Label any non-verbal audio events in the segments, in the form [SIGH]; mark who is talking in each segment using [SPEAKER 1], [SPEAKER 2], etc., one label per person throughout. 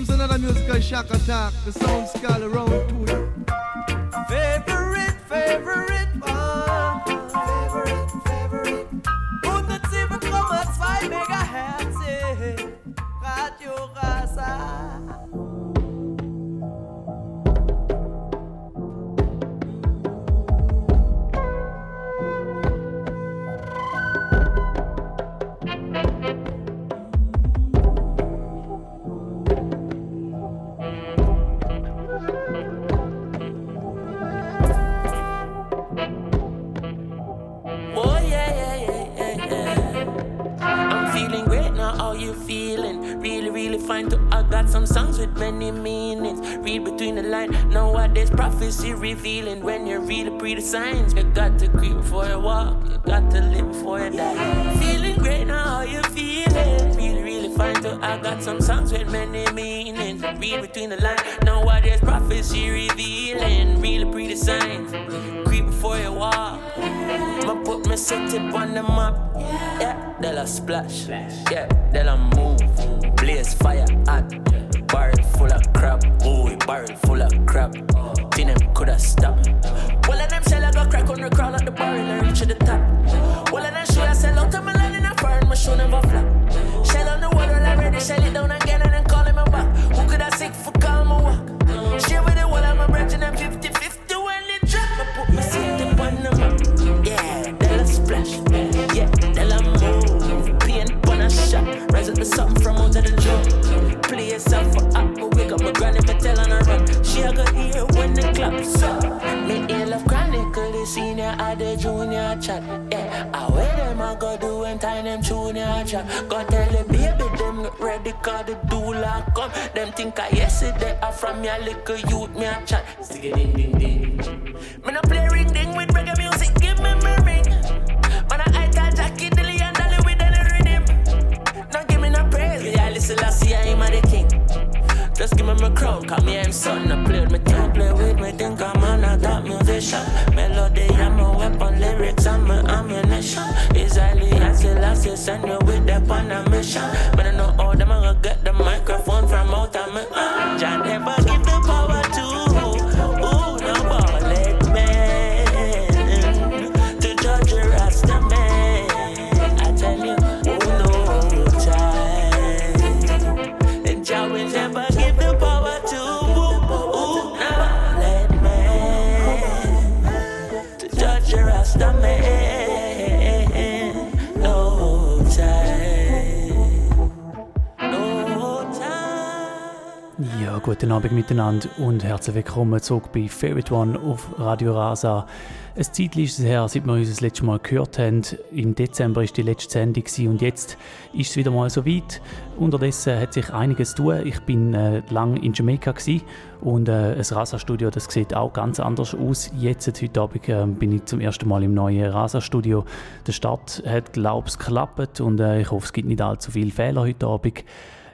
[SPEAKER 1] comes another musical shock attack. The sounds call around to it.
[SPEAKER 2] Favorite, favorite
[SPEAKER 3] signs, you got to creep before you walk. You got to live before you die. Feeling great now. How you feeling? Really, really fine. To I got some songs with many meanings. Read between the lines. Nowadays prophecy revealing. Really the signs. Creep before you walk. Ma put me set it on the map. Yeah, they'll a splash. Yeah, they'll a move. Blaze fire hot. Barrel full of crap. Ooh, barrel full of crap. Think them coulda stopped. To the top. Well, of them shoot I sell out to my land in a foreign, my shoe never flop. Shell on the wall already, shell it down again and then calling me back. Who could I sick for call me walk? Share with the wall, I'm a branch and I'm 50 50 when it drop. I put my up on the map. Yeah, they'll a splash. Yeah, they'll a move. Paint on a shot. Rise up the something from out of the drum. Play yourself for up, wake up my granny, me tell on a run. She a go here when the claps up. Chat. Yeah, I wear them I go do and time them junior chat. Go tell the baby them get ready, cause the doula come. Them think I yesterday I from your little youth me a chat. Stick it ding ding ding. Me no play ring ding with reggae music, give me my ring. Man I eye Jackie Dilly and Dolly with any rhythm. Now give me no praise, yeah, listen, I see I am the king. Just give me my crown, call me I'm son. I play with me, don't play with me, think I'm an a musician. Melody, I'm a weapon, lyrics, I'm a ammunition. Israeli, I say, last year, send you with them on a mission. But I know all them, I'm gonna get the microphone from out of me. Uh,
[SPEAKER 4] guten Abend miteinander und herzlich willkommen zurück bei Favorite One auf Radio Rasa. Ein Zeitchen ist es her, seit wir uns das letzte Mal gehört haben. Im Dezember war die letzte Sendung und jetzt ist es wieder mal so weit. Unterdessen hat sich einiges zu tun. Ich bin äh, lang in Jamaika und äh, ein Rasa-Studio, das sieht auch ganz anders aus. Jetzt, heute Abend, äh, bin ich zum ersten Mal im neuen Rasa-Studio. Der Start hat, glaube ich, geklappt und äh, ich hoffe, es gibt nicht allzu viele Fehler heute Abend.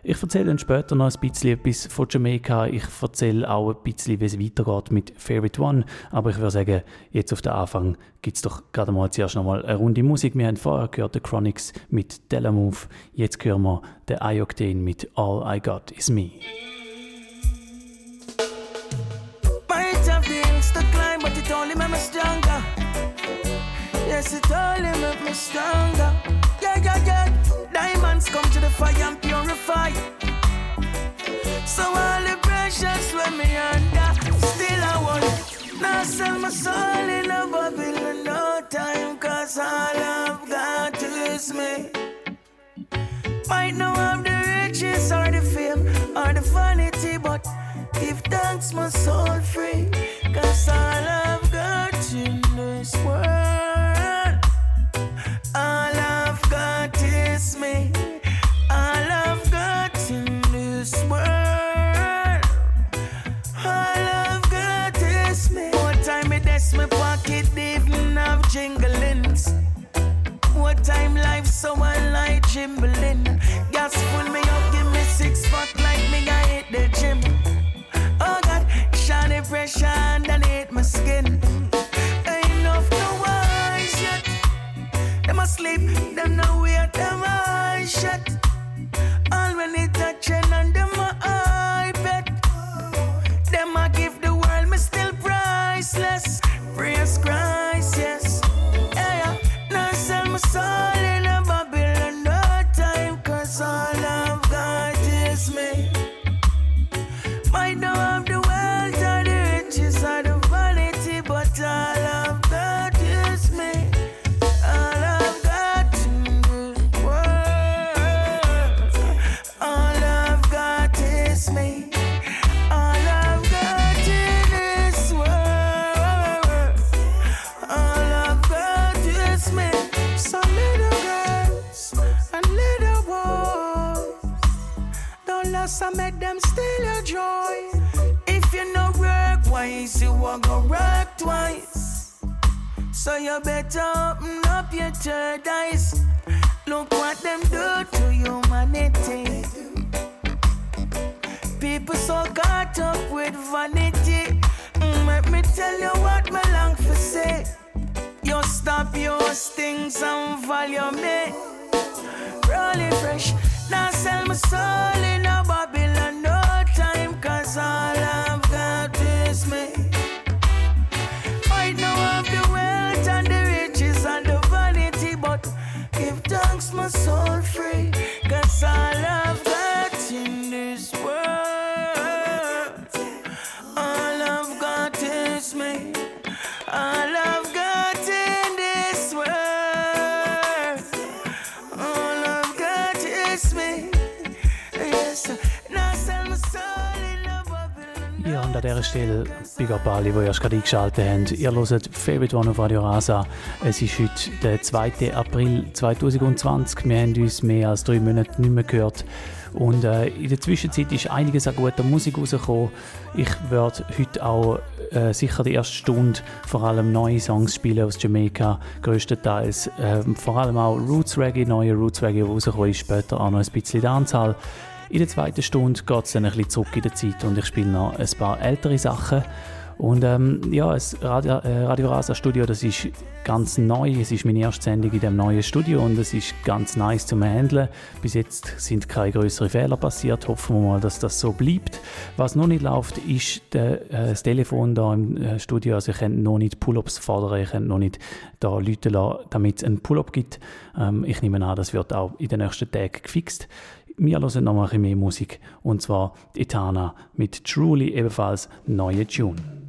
[SPEAKER 4] Ich erzähle dann später noch ein bisschen etwas von Jamaika. Ich erzähle auch ein bisschen, wie es weitergeht mit Favorite One. Aber ich würde sagen, jetzt auf den Anfang gibt es doch gerade mal zuerst noch mal eine Runde Musik. Wir haben vorher gehört The Chronics mit Delamove. Jetzt hören wir den Ioctane mit All I Got Is Me.
[SPEAKER 2] Might have things to climb, but it only. Yes, it only made me stronger. Come to the fire and purify. So all the precious when me under, still I want. Now sell my soul in a Babylon, no time, cause all I've got is me. Might not have the riches or the fame or the vanity, but give thanks my soul free. Cause all I've got in this world, so I like jimbling. Gas full me up, give me six pack like me I hit the gym. Oh God, shiny pressure underneath my skin. Ain't enough no wise yet. Them asleep, them no wait, them eyes shut. Twice. So you better open up your third eyes. Look what them do to humanity. People so caught up with vanity. Mm, let me tell you what me long for say. You stop your stings and value me. Rolling fresh, now sell my soul in a Babylon. Cause
[SPEAKER 4] an dieser Stelle Big Up alle, die erst gerade eingeschaltet haben. Ihr hört Favorite One auf Radio Rasa. Es ist heute der 2. April 2020. Wir haben uns mehr als drei Monate nicht mehr gehört. Und äh, in der Zwischenzeit ist einiges an guter Musik rausgekommen. Ich werde heute auch äh, sicher die erste Stunde vor allem neue Songs spielen aus Jamaika, größtenteils. Ähm, vor allem auch Roots Reggae, neue Roots Reggae, die rausgekommen ist, später auch noch ein bisschen Dancehall. In der zweiten Stunde geht es dann ein bisschen zurück in der Zeit und ich spiele noch ein paar ältere Sachen. Und ähm, ja, das Radio, äh, Radio Rasa Studio, das ist ganz neu. Es ist meine erste Sendung in dem neuen Studio und es ist ganz nice zum Handeln. Bis jetzt sind keine größeren Fehler passiert. Hoffen wir mal, dass das so bleibt. Was noch nicht läuft, ist der, äh, das Telefon da im äh, Studio. Also ich kann noch nicht Pull-ups fordern, ich kann noch nicht da Leute lassen, damit es einen Pull-up gibt. Ähm, ich nehme an, das wird auch in den nächsten Tagen gefixt. Wir hören noch ein bisschen mehr Musik und zwar Etana mit Truly ebenfalls neue Tune.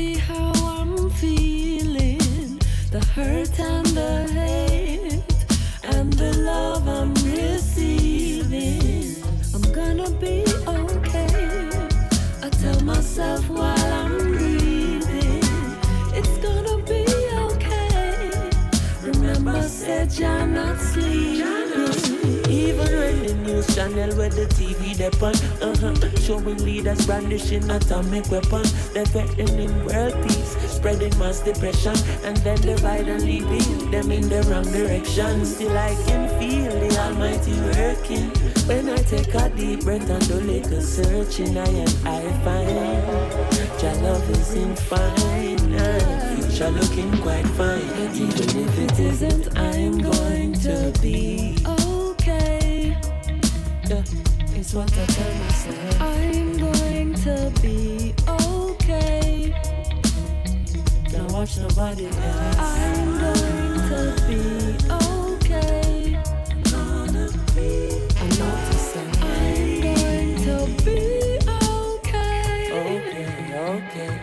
[SPEAKER 5] exactly how I'm feeling the hurt and the hate and the love I'm receiving. I'm gonna be okay. I tell myself while I'm breathing, it's gonna be okay. Remember, I said you're not.
[SPEAKER 3] Channel where the TV depot. Uh-huh. Showing leaders brandishing atomic weapons, They're threatening world peace, spreading mass depression. And then divide and leading them in the wrong direction. Still I can feel the almighty working. When I take a deep breath and do little searching, I and I find your love is infinite. Future looking quite fine.
[SPEAKER 5] but Even if it isn't, I'm going to be.
[SPEAKER 3] Yeah, it's what I tell myself.
[SPEAKER 5] I'm going to be okay.
[SPEAKER 3] Don't watch nobody else.
[SPEAKER 5] I'm going to be okay.
[SPEAKER 3] I notice that.
[SPEAKER 5] I'm going to be okay.
[SPEAKER 3] Okay, okay.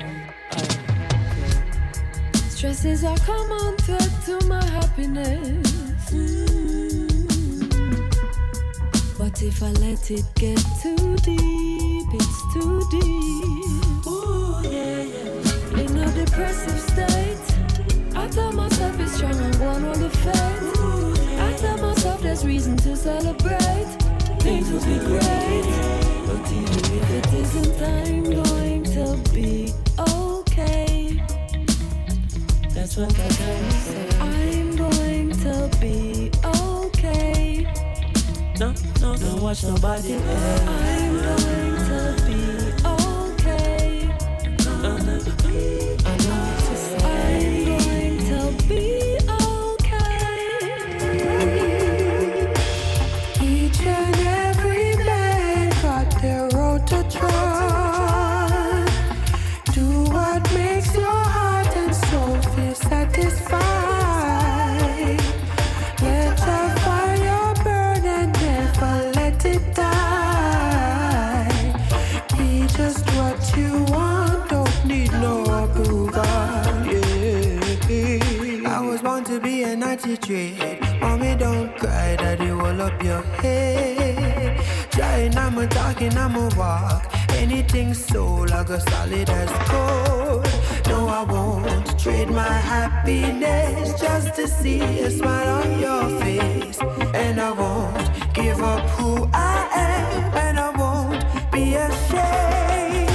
[SPEAKER 5] Stresses are common threat to my happiness. But if I let it get too deep, it's too deep.
[SPEAKER 3] Ooh, yeah, yeah.
[SPEAKER 5] In a depressive state, I tell myself it's strong and one on the fate. I tell myself there's reason to celebrate. Things will be great. But even if it isn't, I'm going to be okay.
[SPEAKER 3] That's what I tell myself.
[SPEAKER 5] I'm going to be
[SPEAKER 3] don't watch nobody else.
[SPEAKER 6] Your head. Trying, I'm a talking, I'm a walk. Anything soul, I go solid as gold. No, I won't trade my happiness just to see a smile on your face. And I won't give up who I am, and I won't be ashamed.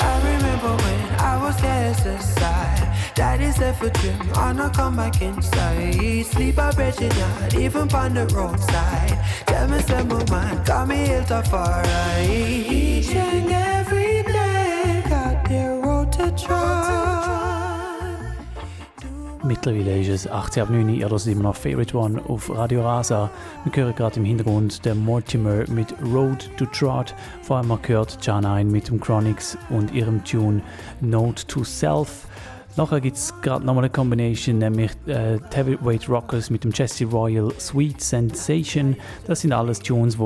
[SPEAKER 6] I remember when I was cast aside. Daddy said for trim, on a come back inside. Sleep a bed, not even on the roadside. Tell me, say my mind, got me ill to far right. Each and every day got their road to try.
[SPEAKER 4] Mittlerweile ist es 18 ab 9 Uhr, ihr hört immer noch Favorite One auf Radio Rasa. Wir hören gerade im Hintergrund den Mortimer mit Road to Trot. Vor allem man gehört John ein mit dem Chronics und ihrem Tune Note to Self. Nachher gibt es gerade nochmal eine Combination, nämlich äh, Heavyweight Rockers mit dem Jesse Royal Sweet Sensation. Das sind alles Tunes,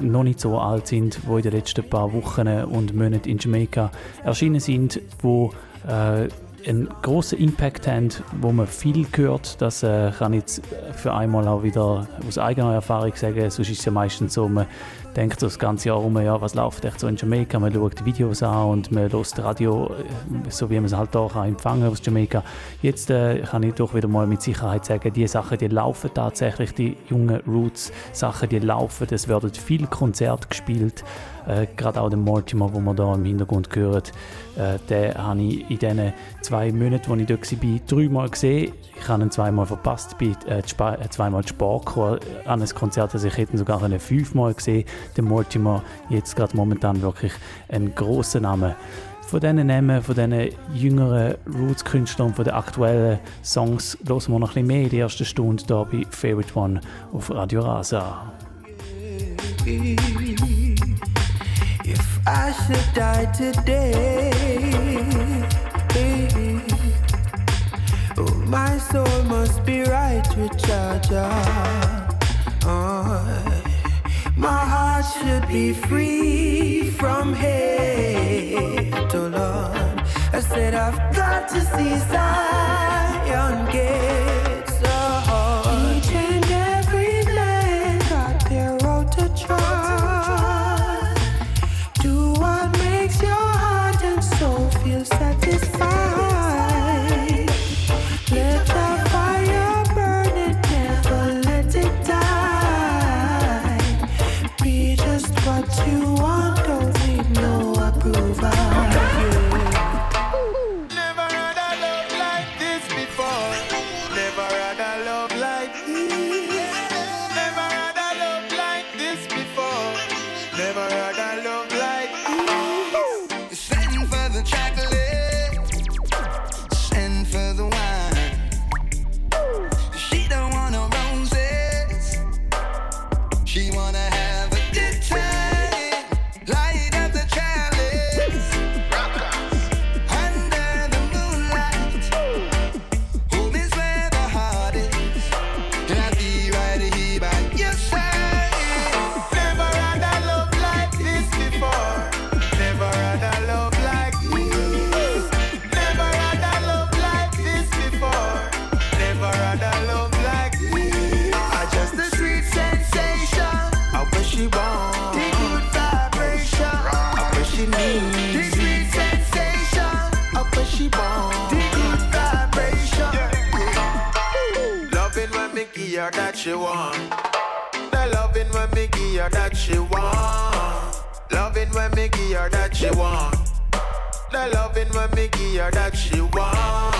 [SPEAKER 4] die noch nicht so alt sind, die in den letzten paar Wochen und Monaten in Jamaika erschienen sind, die äh, einen großen Impact haben, wo man viel hört. Das äh, kann ich jetzt für einmal auch wieder aus eigener Erfahrung sagen. Sonst ist es ja meistens so, man denkt das ganze Jahr um, ja, was läuft echt so in Jamaika. Man schaut Videos an und man hört Radio, äh, so wie man es halt auch empfangen aus Jamaika. Jetzt äh, kann ich doch wieder mal mit Sicherheit sagen, die Sachen, die laufen tatsächlich, die jungen Roots-Sachen, die laufen. Es werden viele Konzerte gespielt. Äh, Gerade auch den Mortimer, wo man da im Hintergrund hört, äh, den habe ich in diesen zwei Monaten, wo ich dort war, dreimal gesehen. Ich habe ihn zweimal verpasst, bin äh, äh, zweimal zu an ein Konzert, also ich hätte sogar fünfmal gesehen. Der Mortimer, jetzt gerade momentan wirklich ein grosser Name. Von diesen Namen, von diesen jüngeren Roots-Künstlern von den aktuellen Songs hören wir noch ein bisschen mehr in der ersten Stunde hier bei Favorite One auf Radio Rasa.
[SPEAKER 6] If I should die today, oh, my soul must be right with Jah. Oh, my heart should be free from hate, oh Lord. I said I've got to see Zion gates.
[SPEAKER 7] She want. The loving when me give her that she want. Loving when me give her that she want. The loving when me give her that she want.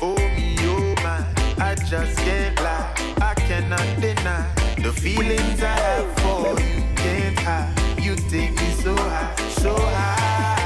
[SPEAKER 7] Oh me, oh my, I just can't lie. I cannot deny the feelings I have for you. Can't hide. You take me so high, so high.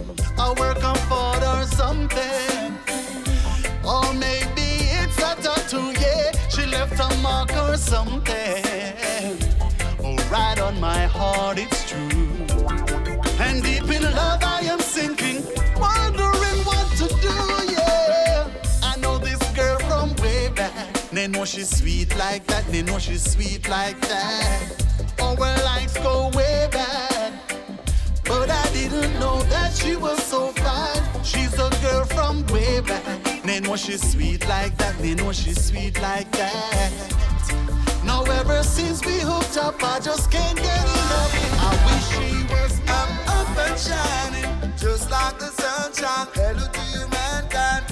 [SPEAKER 8] I
[SPEAKER 9] work comfort or something. Or maybe it's a tattoo, yeah. She left a mark or something. Oh, right on my heart, it's true. And deep in love, I am sinking, wondering what to do, yeah. I know this girl from way back. They know she's sweet like that, they know she's sweet like that. Our lives go way back. But I didn't know that she was so fine. She's a girl from way back. They know she's sweet like that, they know she's sweet like that. Now ever since we hooked up, I just can't get enough. I wish she was up, up and shining, just like the sunshine. Hello to you, mankind.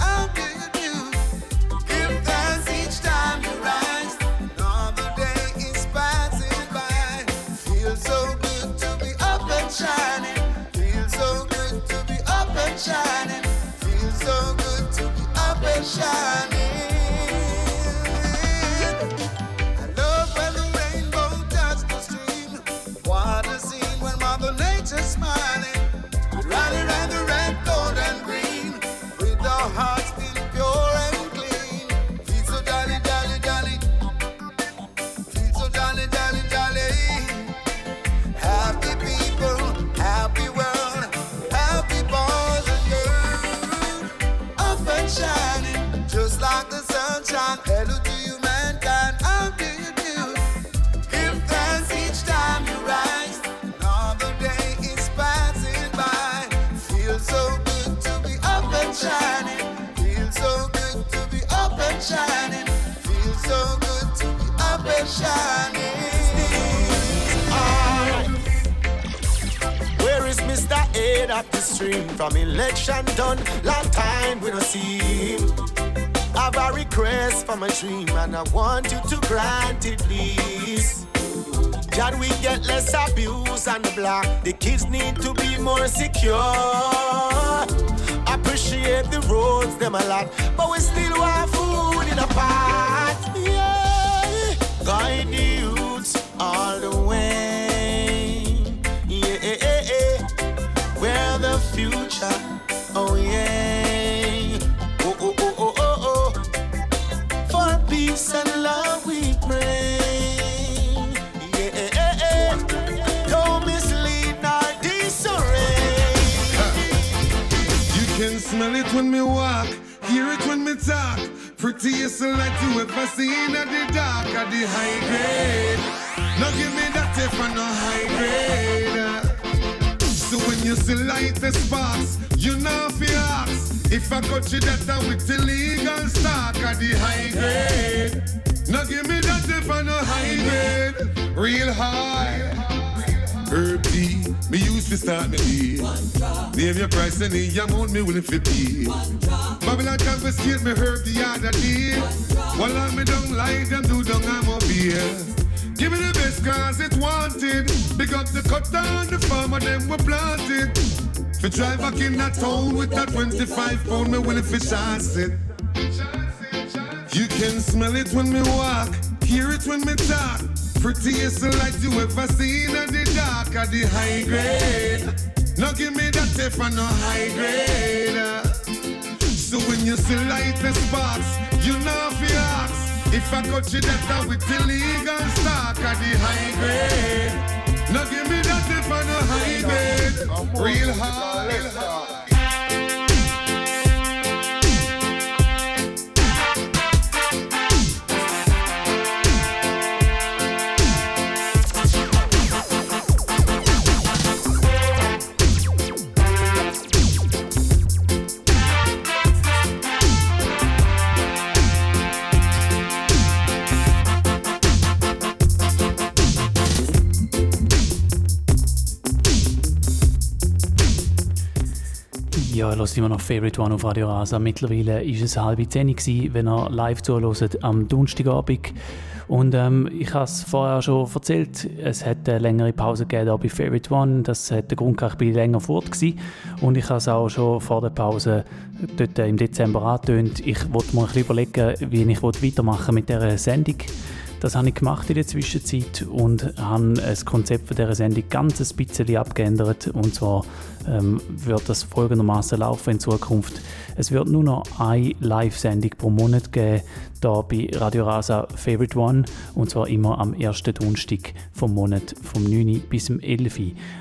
[SPEAKER 9] Stream? From election done, long time we don't see him. I've a request for my dream, and I want you to grant it, please. Can we get less abuse on the block? The kids need to be more secure. Appreciate the roads, them a lot, but we still want food in a pot. Yeah, guide the youths all the way. Future. Oh yeah. Oh oh oh oh oh oh. For peace and love we pray. Yeah, don't mislead nor disarray.
[SPEAKER 10] You can smell it when me walk, hear it when me talk. Prettiest light you ever seen at the dark at the high grade. Now give me that if I no high grade. When you see light the sparks, you know if you ask. If I got you that with illegal stock at the high grade. Now give me that if I no high grade. Real high. Herb tea, me used to start me day. Name your price and the amount me willing to pay. Babylon confiscate me herb the other day. While I me don't lie, them do don't I'm up here. Give me the best cause it wanted. Big up the cut down the farmer, them were planted. For drive back in that town with that 25 pound, me willing for chance it. You can smell it when me walk, hear it when me talk. Prettiest light you ever seen at the dark at the high grade. Now give me that if I no high grade. So when you see light the you know if you ask. If I got you that with legal stock at the high grade. Now give me that if I no high grade. Real hard.
[SPEAKER 4] Hört immer noch Favorite One auf Radio Rasa. Mittlerweile ist es halb zehn gewesen, wenn ihr live zuhört am Donnerstagabend. Und ähm, ich habe es vorher schon erzählt, es hat eine längere Pause gegeben bei Favorite One. Das hat den Grund gehabt, ich bin länger fort gewesen. Und ich habe es auch schon vor der Pause dort im Dezember angetönt. Ich wollte mir ein bisschen überlegen, wie ich weitermachen mit dieser Sendung. Das habe ich gemacht in der Zwischenzeit und habe das Konzept von dieser Sendung ganz ein bisschen abgeändert. Und zwar ähm, wird das folgendermaßen laufen in Zukunft. Es wird nur noch eine Live-Sendung pro Monat geben, hier bei Radio Rasa Favorite One. Und zwar immer am ersten Donnerstag vom Monat, vom 9. bis zum 11.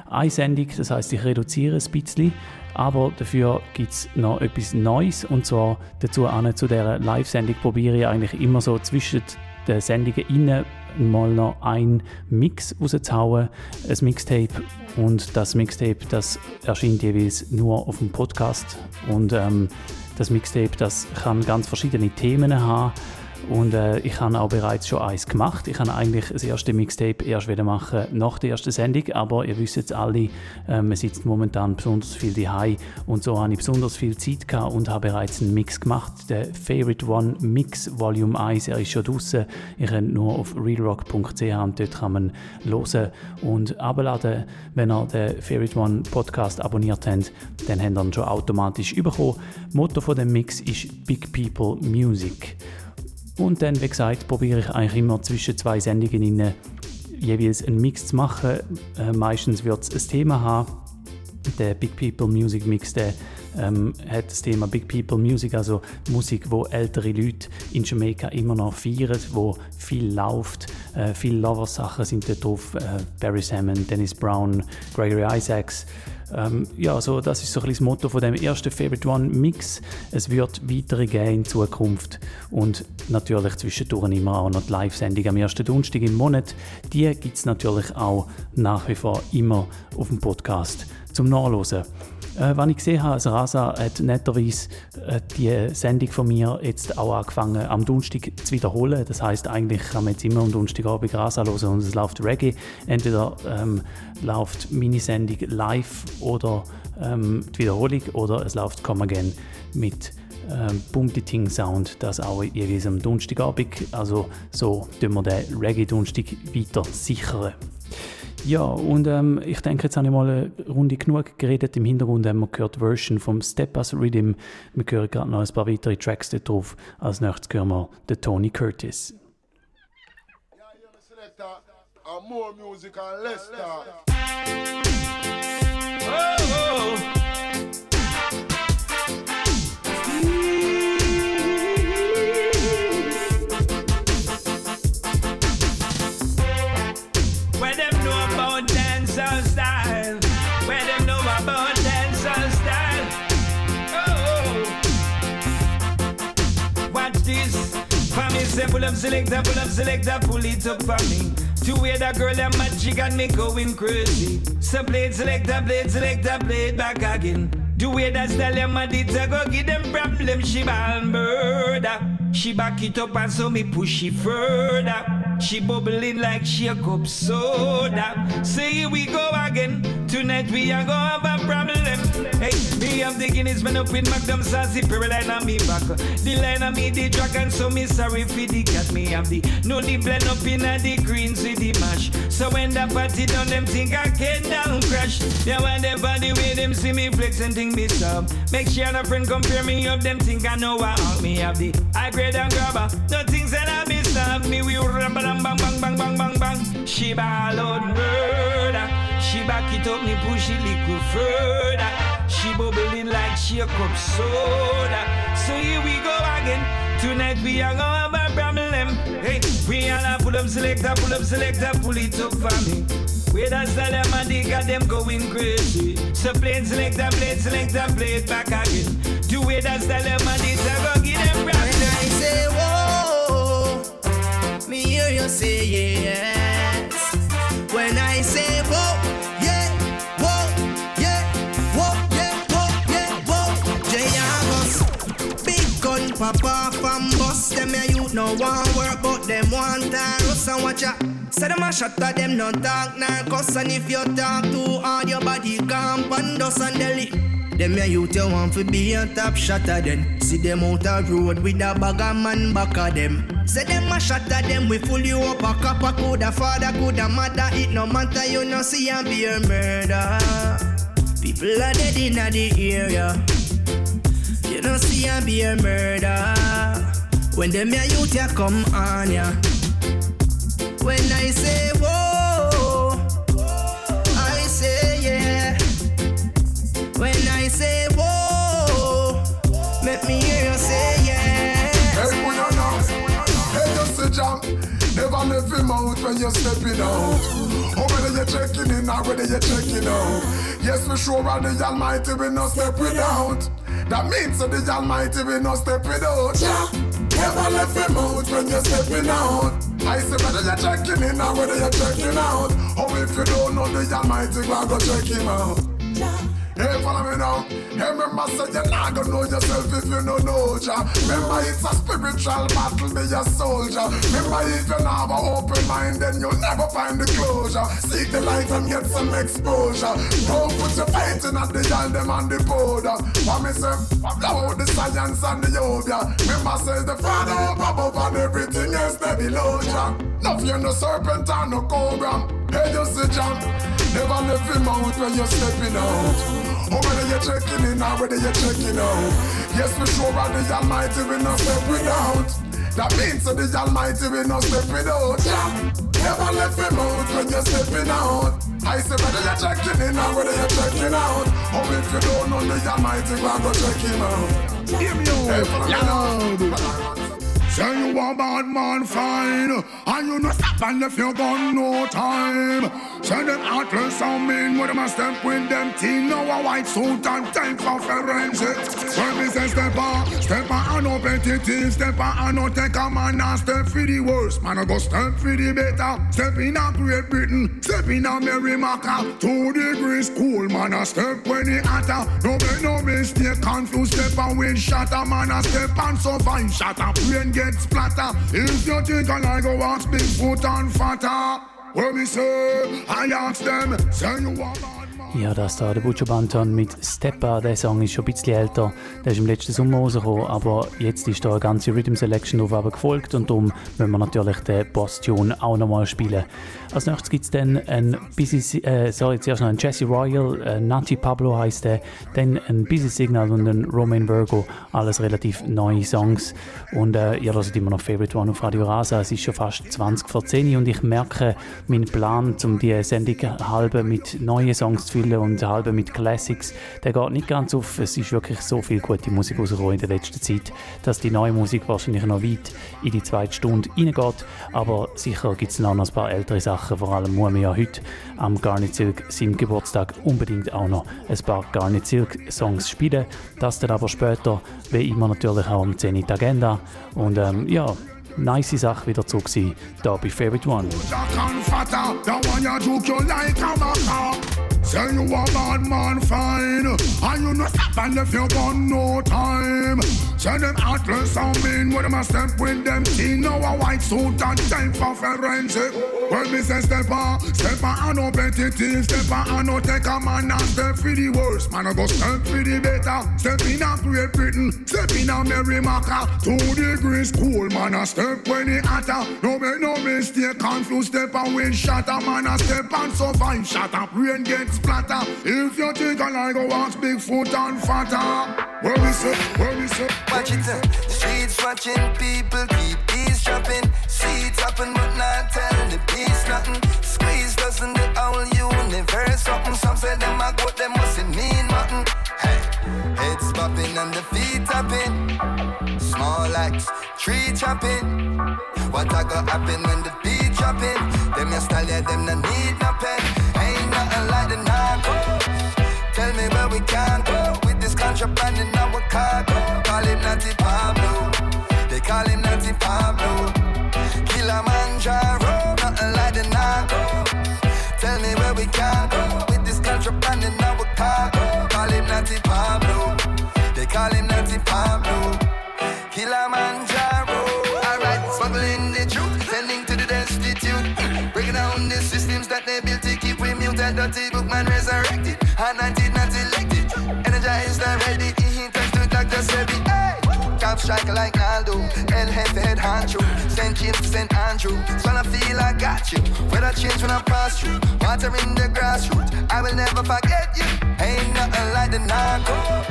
[SPEAKER 4] Eine Sendung, das heißt, ich reduziere ein bisschen aber dafür gibt es noch etwas Neues und zwar dazu an zu dieser Live-Sendung probiere ich eigentlich immer so zwischen den Sendungen innen mal noch ein Mix rauszuhauen, ein Mixtape. Und das Mixtape, das erscheint jeweils nur auf dem Podcast. Und ähm, das Mixtape, das kann ganz verschiedene Themen haben und äh, ich habe auch bereits schon eins gemacht. Ich kann eigentlich das erste Mixtape erst wieder machen nach der ersten Sendung, aber ihr wisst jetzt alle, äh, man sitzt momentan besonders viel daheim und so habe ich besonders viel Zeit gehabt und habe bereits einen Mix gemacht. Der Favorite One Mix Volume 1, er ist schon draußen. Ihr könnt nur auf realrock.ch und dort kann man hören und abladen. Wenn ihr den Favorite One Podcast abonniert habt, dann habt ihr ihn schon automatisch bekommen. Motto von dem Mix ist Big People Music. Und dann, wie gesagt, probiere ich eigentlich immer zwischen zwei Sendungen rein, jeweils einen Mix zu machen. Äh, meistens wird es ein Thema haben. Der Big People Music Mix, der ähm, hat das Thema Big People Music, also Musik, wo ältere Leute in Jamaika immer noch feiern, wo viel läuft. Äh, viele Lovers-Sachen sind da drauf. Äh, Barry Salmon, Dennis Brown, Gregory Isaacs. Ähm, ja, so, das ist so ein bisschen das Motto von dem ersten Favorite One Mix. Es wird weitere geben in Zukunft und natürlich zwischendurch immer auch noch die Live-Sendung am ersten Donnerstag im Monat. Die gibt es natürlich auch nach wie vor immer auf dem Podcast zum Nachlesen. Äh, wenn ich gesehen habe, also Rasa hat netterweise äh, die Sendung von mir jetzt auch angefangen am Donnerstag zu wiederholen. Das heißt eigentlich kann man jetzt immer am Donnerstagabend Rasa hören und es läuft Reggae. Entweder ähm, läuft meine Sendung live oder ähm, die Wiederholung oder es läuft Come Again mit ähm, Bumtiting Sound, das auch jeweils am Donnerstagabend. Also so tun wir den Reggae-Donnerstag weiter sichern. Ja, und ähm, ich denke, jetzt habe ich mal eine Runde genug geredet. Im Hintergrund haben wir gehört Version vom Step Us Rhythm. Wir hören gerade noch ein paar weitere Tracks da drauf. Als nächstes hören wir den Tony Curtis.
[SPEAKER 11] More music and less talk.
[SPEAKER 12] Oh, oh. Up, select that, pull up, select that, pull it up for me. To wear that girl, that magic got me going crazy. So play it, select that, play it, select that, play it back again. The way that style them a did go give them problem, she ball murder. She back it up and so me push it further. She bubbling like she a cup soda. So here we go again. Tonight we are gonna have a problem. Hey, me have the Guinness man up with Magnum Sassy line on me back. The line on me the track and so me sorry for the cat. Me have the no the blend up in a the greens with the mash. So when the party done them think I can down crash. Yeah, when the body way them see me flex and think me sub. Make sure no friend compare me up them think I know all me have the high grade and grabber. No things that I miss up me we rumble and bang bang bang bang bang bang. She ball murder. She back it up me push it little further. She bubbling like she a cup soda. So here we go again. Tonight we are gonna have a problem. Hey, we all a pull up selector, pull up selector, pull it up for me. Where that's the them and they got them going crazy. So play selector, play selector, play it back again. Do it that's the them and they go give them
[SPEAKER 13] whoa, me hear you say yes. When I say whoa, yeah, whoa, yeah, whoa, yeah, whoa, yeah, whoa. Jayagos, big gun papa from bus. Them ya youth no want work, but them want us and watch ya. Say them a shot at them no talk narcos And if you talk too hard your body gone pan dust and deli Them ya youth you want fi be a top shotter then. See them out a road with a bag of man back of them. Say them a at them we full you up. A cop a coulda father coulda mother It no matter. You no see and be a murder. People are dead inna the area. You no see and be a murder. When them ya youth ya come on ya
[SPEAKER 6] When I when
[SPEAKER 14] you're stepping out. Oh, whether you're checking in or whether you're checking out. Yes, we sure are the Almighty, we no step without. That means that the Almighty, we no step without. Yeah. Never left him out when you're stepping out. I say whether you're checking in or whether you're checking out. Oh, if you don't know the Almighty, go check him out. Hey, follow me now. Hey, remember, say you're not gonna know yourself if you don't know ya. Remember, it's a spiritual battle, be a soldier. Remember, if you have an open mind, then you'll never find the closure. Seek the light and get some exposure. Don't put your faith in at the yard, them on the border. For me, say, blow the science and the yoga. Remember, say the Father above and everything else they below ya. No fear, no serpent and no cobra. Hey, you see, John. Never left him out when you're stepping out. Oh, whether you're checking in or whether you're checking out. Yes, we sure are the Almighty, we no step without. That means that the Almighty, we no step without. Yeah. Never left him out when you're stepping out. I say whether you're checking in or whether you're checking out. Oh, if you don't know the Almighty, go and go check him out.
[SPEAKER 15] Give me
[SPEAKER 14] me now.
[SPEAKER 15] Say you a bad man fine And you no stop and left your gun no time Say them heartless and mean When them a step with them teen Now a white suit and time for forensic When me say step on Step on and no petty thing Step on and no take a man and step for the worst. Man I go step for the better. Step in a Great Britain Step in a Merrimaca Two degrees cool Man a step when it hotter. No make no mistake Confused step and wind shatter. Man a step and so fine Shatter. Brain get splatter If you think I like go ask Bigfoot and fatter
[SPEAKER 4] Ja, das da, der Butcher Banton mit Steppa, der Song ist schon ein bisschen älter. Der ist im letzten Sommer rausgekommen, aber jetzt ist da eine ganze Rhythm Selection auf gefolgt und darum müssen wir natürlich den Boss-Tune auch nochmal spielen. Als nächstes gibt es dann ein Busy, äh, sorry, zuerst noch ein Jesse Royal, äh, Nati Pablo heißt der, dann ein Busy Signal und ein Romain Virgo, alles relativ neue Songs. Und äh, ihr hört immer noch Favorite One auf Radio Rasa, es ist schon fast 20 vor 10 Uhr und ich merke, mein Plan, um die Sendung halbe mit neuen Songs zu füllen und halbe mit Classics, der geht nicht ganz auf. Es ist wirklich so viel gute Musik rausgekommen in der letzten Zeit, dass die neue Musik wahrscheinlich noch weit in die zweite Stunde reingeht. Aber sicher gibt es noch ein paar ältere Sachen, vor allem muss man ja heute am Garnet Silk seinem Geburtstag unbedingt auch noch ein paar Garnet Silk Songs spielen. Das dann aber später, wie immer natürlich auch um 10 Uhr die Agenda. Und ähm, ja, nice Sache wieder zurück sein, da bei Favorite One.
[SPEAKER 15] You you maca. Say you a bad man fine, and you no stop and left your gun no time. Say them heartless and mean, when them a step with them teen, now a white suit and time for forensic. Well, me say step on, step on, and no petty thing, step on, and no take a man and step for the worst. Man, I go step for the better, step in a Great Britain, step in a Merrimaca, two degrees cool, man, a step when it hotter. No make no mistake, confused step and wind shatter, man, a step and so fine, shut up, rain get splatter. If you think I like go ask Bigfoot and fatter, where we say, where we say.
[SPEAKER 9] Watch it, uh, the streets watching people keep eavesdropping. Seats happen, but not telling the peace nothing. Squeeze doesn't the whole universe something. Some say them a goat, them mustn't mean nothing. Hey, heads popping and the feet tapping. Small tree chopping. What I got happen when the beat dropping? Down the systems that they built to keep we muted. Dirty bookman resurrected. Anointed, not elected. Energized and ready. He turns to Dr. Sebi. Hey! Top striker like Naldo. El Jefe head honcho. St. James, St. Andrew. So I feel I got you. Weather change when I pass through. Water in the grassroots. I will never forget you. Ain't nothing like the narcos.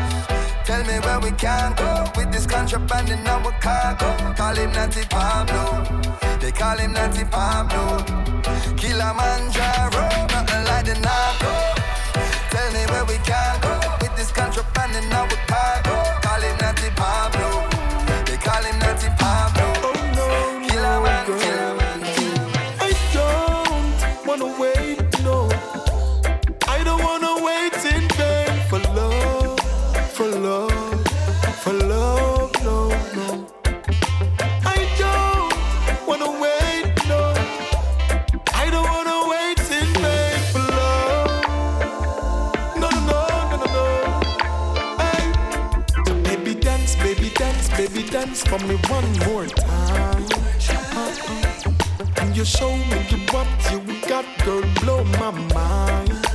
[SPEAKER 9] Tell me where we can go with this contraband in our cargo. Call him Natty Pablo. They call him Natty Pablo. Kilimanjaro, nothing like the narco. Tell me where we can go with this contraband in our cargo. Call him
[SPEAKER 16] for me one more time. And you show me you what you got, girl, blow my mind.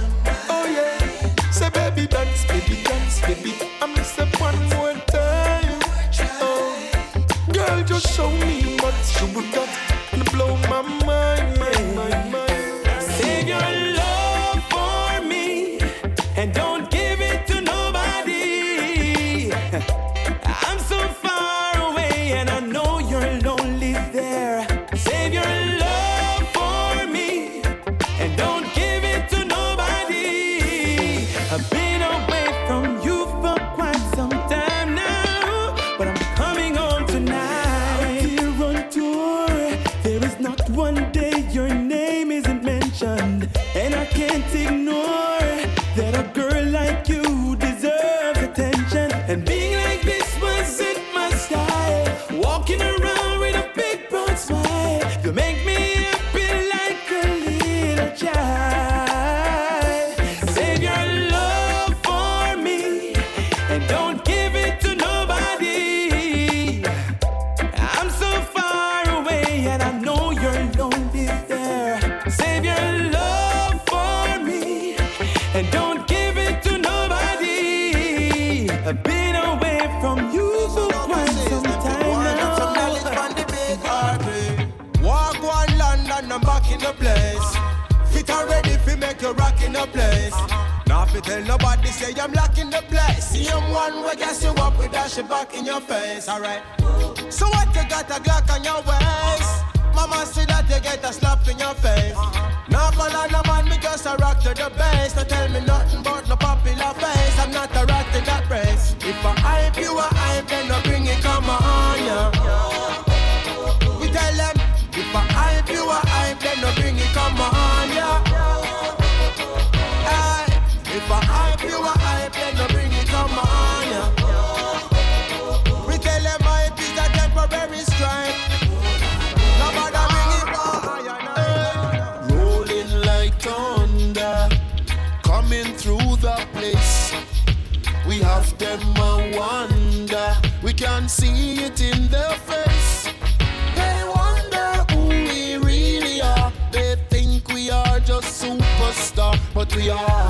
[SPEAKER 17] We
[SPEAKER 18] are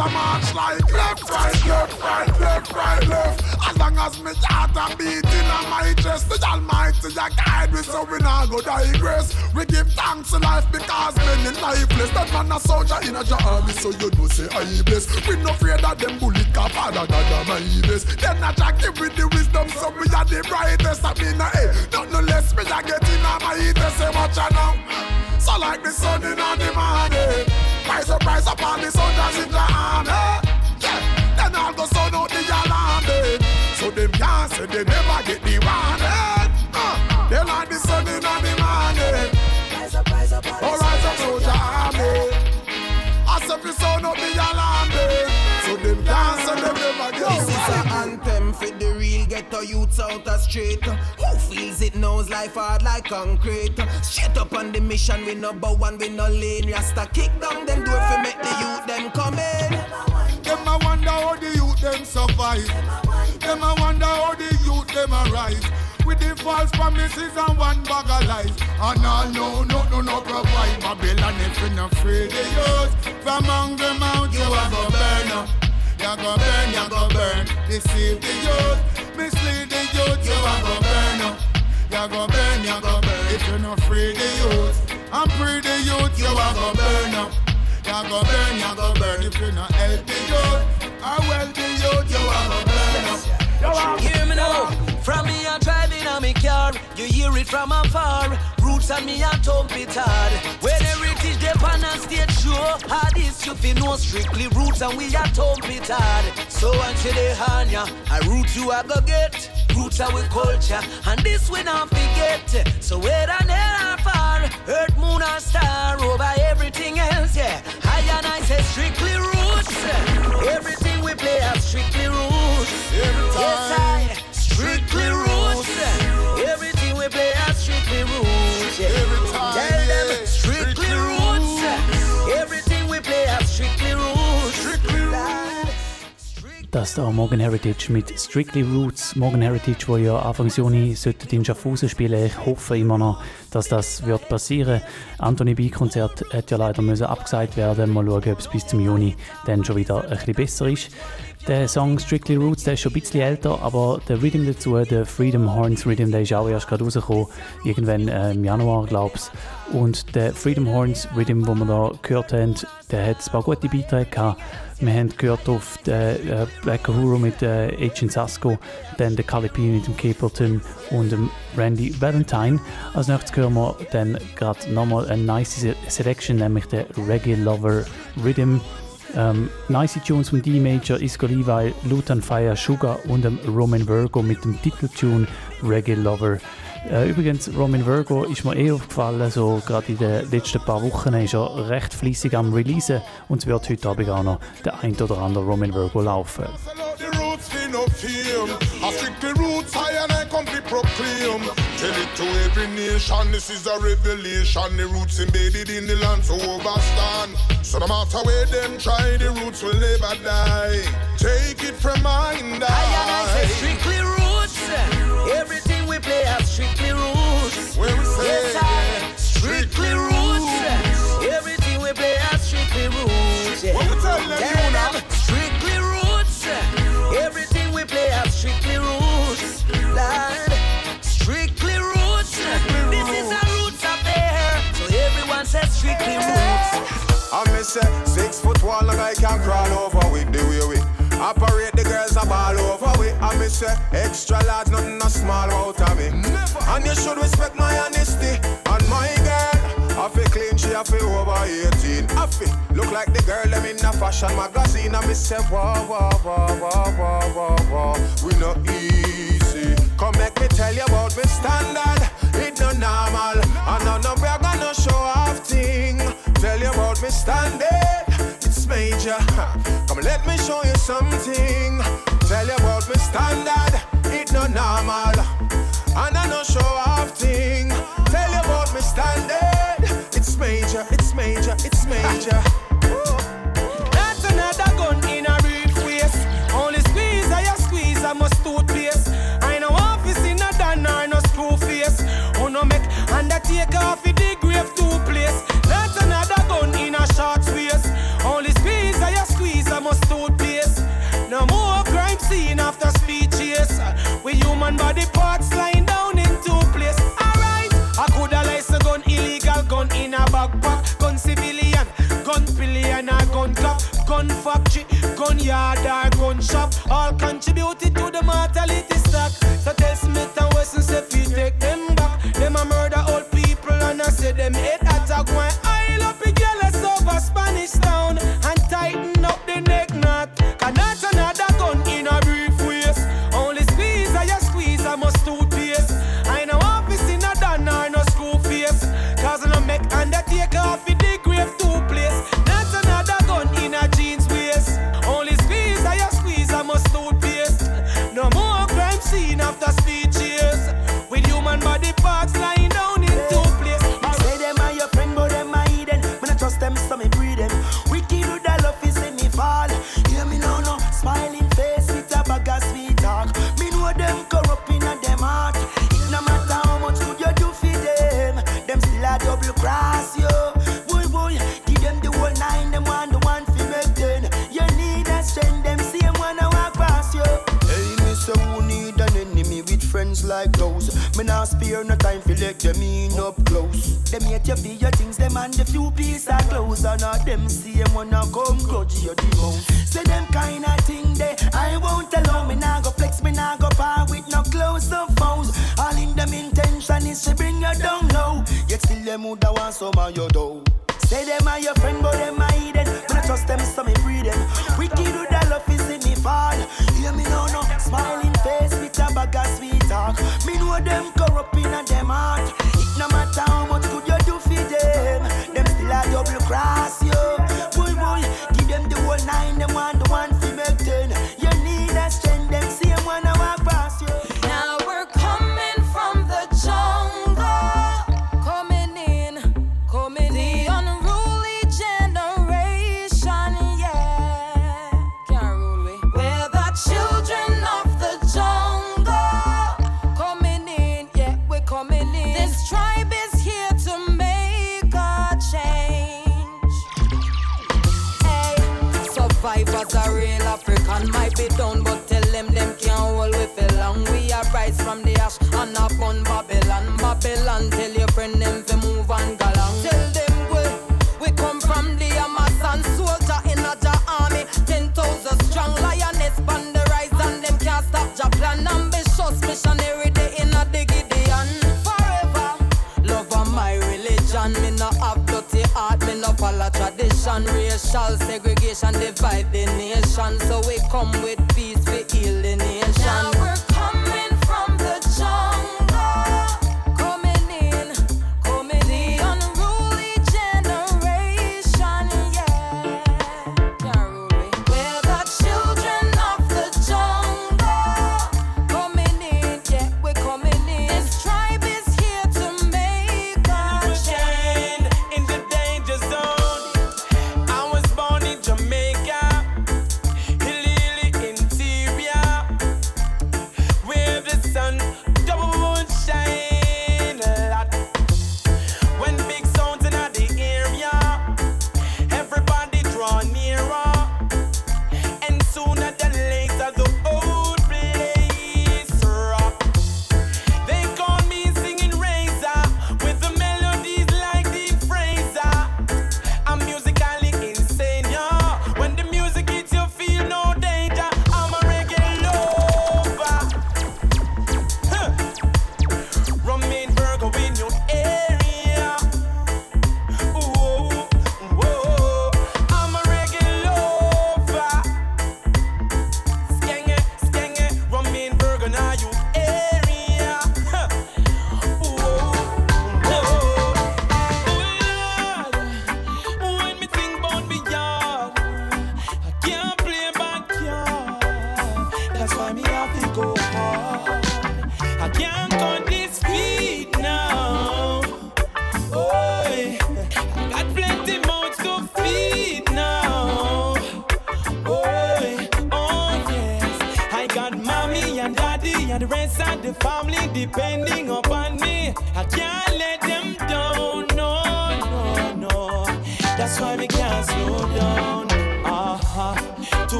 [SPEAKER 14] a march like left, right, left, right, left, right, left. As long as me heart a beating on my chest, the Almighty a guide me so we not go digress. We give thanks to life because many lifeless. That man a soldier in a army, so you know say I bless. We no afraid of them bullet car, father God a my best. Then I jack give with the wisdom, so we are the brightest. I mean, hey, not no less me a get in on my eaters, say watch out now. So like the sun in the morning. Rise up, rise up all the soldiers in the army. Yeah, then all go sound out the alarm. So them can't say they never get the warning. Uh, they like
[SPEAKER 19] ghetto youths out the street. Who feels it knows life hard like concrete. Straight up on the mission, we no bow and we no lane. Rasta kick down them door for make the youth them come in.
[SPEAKER 14] Them a wonder how the youth them survive. Them a wonder how the youth them arrive.
[SPEAKER 19] with the false promises and one bag of lies. And all no, no, no, no provide. Babylon if you not free the youth from hungry mouth, you have a burner. up. You go burn, you go burn. Deceive the youth, mislead the youth, you are go burn up. You go burn, you go burn. If you not free the youth and free the youth, you are go burn up. You go burn, you go burn. If you not help the youth, I well the youth, you are go burn up.
[SPEAKER 20] Hear me now. From me a driving me car, you hear it from afar. Roots and me a thump it hard. When heritage they pan and stage show, hard is you fi know strictly roots and we a thump it hard. So until they hand ya, I root you a go get. Roots are we culture, and this we not forget. So whether near or far, earth, moon or star, over everything else, yeah. I and I say strictly roots. Everything we play are strictly roots. Yes, I strictly roots. We play are strictly roots. Yeah. Tell them strictly roots. Everything we play are strictly roots. Strictly roots.
[SPEAKER 4] Das da Morgan Heritage mit Strictly Roots. Morgan Heritage, wo ja Anfang Juni sollte in Schaffhausen spielen. Ich hoffe immer noch, dass das wird passieren. Anthony B Konzert hat ja leider müssen abgesagt werden. Mal schauen, ob es bis zum Juni dann schon wieder ein bisschen besser ist. Der Song Strictly Roots, der ist schon ein bisschen älter, aber der Rhythm dazu, der Freedom Horns Rhythm, der ist auch erst gerade rausgekommen, irgendwann äh, im Januar, glaube ich. Und der Freedom Horns Rhythm, den wir da gehört haben, der hat ein paar gute Beiträge gehabt. Wir haben gehört auf den äh, Black Uhuru mit äh, Agent Sasko, dann der Cali P mit dem Capleton und dem Randy Valentine. Als nächstes hören wir dann gerade nochmal eine nice Se- Selection, nämlich der Reggae Lover Rhythm. Ähm, nice Tunes von D-Major, Isco Levi, Lutan Fire, Sugar und dem Roman Virgo mit dem Titeltune Reggae Lover. Äh, übrigens, Roman Virgo ist mir eh aufgefallen, so gerade in den letzten paar Wochen ist er recht fließig am Releasen und es wird heute Abend auch noch der ein oder andere Roman Virgo laufen.
[SPEAKER 19] The roots fi no fame. I stick the roots high and I come to proclaim. Tell it to every nation, this is a revelation. The roots embedded in the land so overstand. So no matter where them try, the roots will never die. Take it from mind.
[SPEAKER 20] I and I say strictly roots. Everything we play are strictly roots.
[SPEAKER 19] Where we say,
[SPEAKER 20] yes, I strictly roots. Everything we play are strictly roots.
[SPEAKER 19] What we tell them, you know?
[SPEAKER 20] strictly roots. Everything we play are strictly roots. Strictly roots.
[SPEAKER 10] I me say six foot one like I can crawl over with the way we operate the girls a ball over with. I me say extra large, nothing no small out of me. And you should respect my honesty and my girl. I feel clean, she a feel over 18. I feel look like the girl them in a fashion magazine. I me say whoa whoa whoa whoa whoa whoa whoa. We no easy. Come make me tell you about me standard. It no normal. And of we are gonna show standard. It's major. Come let me show you something. Tell you about me standard. It no normal. And I no show off thing. Tell you about me standard. It's major. It's major. It's major.
[SPEAKER 16] Yard or gun shop. All contributed to the mortality stock. No time for let them in up close. Them yet you feel your things, them and the few piece of clothes. And all them same wanna come grudge you the most. Say them kind of thing they I won't allow me now go flex, me now go par with no close up phones. All in them intention is to bring you down low. Yet still them woulda want some of your dough. Say them are your friend, but them are hidden. When I trust them, so me them. Wicked with that love is in me fall. Hear me now, no smiling face with a bag of sweet talk. Me know them corrupt heart. It no matter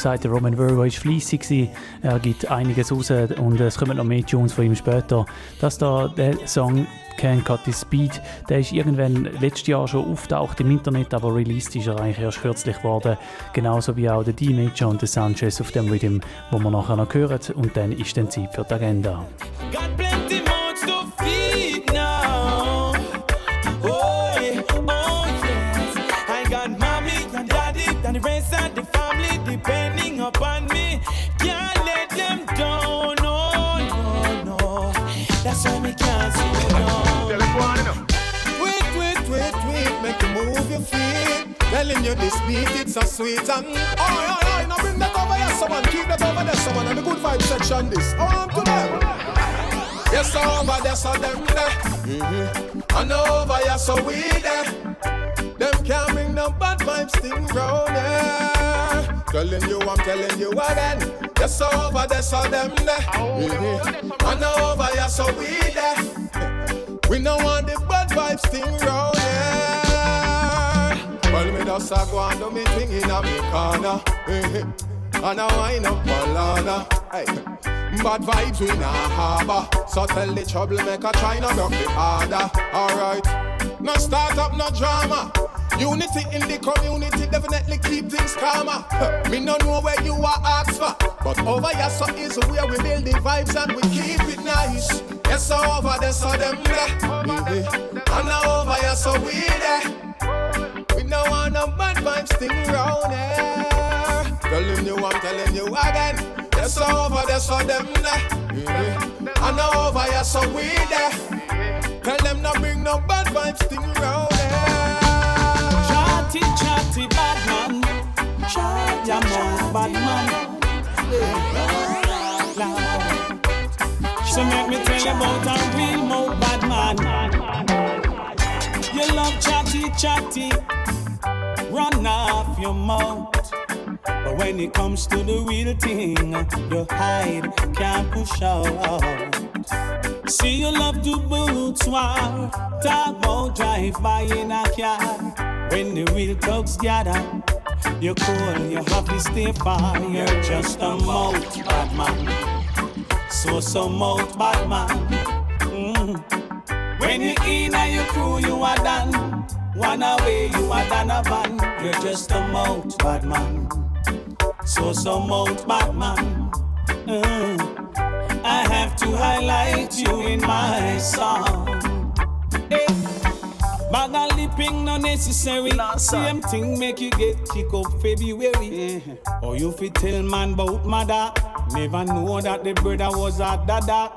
[SPEAKER 4] gesagt, der Roman Virgo war fleissig. Er gibt einiges raus und es kommen noch mehr Tunes von ihm später. Das da, der Song Can't Cut This Speed, der ist irgendwann letztes Jahr schon auftaucht im Internet, aber released ist er eigentlich erst kürzlich geworden. Genauso wie auch der D-Major und der Sanchez auf dem Rhythm, wo wir nachher noch hören. Und dann ist dann Zeit für die Agenda.
[SPEAKER 10] You this beat, it's so sweet and oh, oh, oh, now bring that over here, someone. Keep that over there, someone. And the good vibe section, this. Oh, to them. Yes, over there, so them there. Mm-hmm. And over here, so we there. Them can't bring no bad vibes thing round here. Telling you, I'm telling you again. Yes, over there, so them there. Mm-hmm. And over here, so we there. [LAUGHS] We don't want the bad vibes thing round here. Just
[SPEAKER 21] a go and do me thing in a me corner. Hey, and I wind up Balana. Hey. Bad vibes we nah harbor. So tell the troublemaker try not broke the order. Alright. No start up, no drama. Unity in the community definitely keep things calmer. Me no know where you are asked for, but over here so is where we build the vibes and we keep it nice. Yes, so over there so them there, yeah. and now over here so we there. We no want no bad vibes thing round eh? here. Telling you, I'm telling you again. Yes, so over there so them there, yeah. and now over here so we there. Tell them not bring no bad vibes thing round eh? here.
[SPEAKER 22] Chatty, chatty, bad man. Chat your mouth, bad man. Yeah. So make me tell you about a real mouth bad man. You love chatty, chatty. Run off your mouth. But when it comes to the real thing, you hide, can't push out. See you love to boots war, talk about drive by in a car. When the real thugs gather, you're cool, you have to stay far. You're just a mouth bad man, so so mouth bad man. Mm. When you in and your crew, you are done. One away, you are done a van. You're just a mouth bad man, so so mouth bad man. Mm. I have to highlight you in my song. Hey. Bag and lipping not necessary. Same thing make you get kick up February. Or you fit tell man about mother. Never know that the brother was a dada.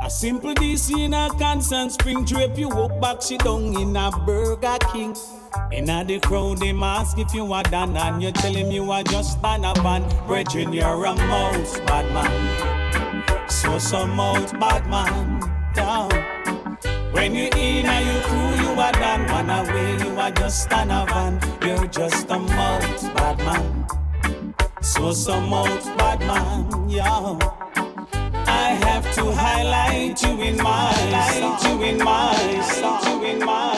[SPEAKER 22] A simple DC in a constant spring drape you walk back, she down in a Burger King. In a the crowd, they ask if you are done, and you tell him you are just an a van. Brethren, you're a mouse, bad man. So some mouth bad man down. When you in and you crew, you are done. One away, you are just an a van. You're just a mouth bad man. So some mouth bad man, yeah. I have to highlight you in my highlight you in my you in my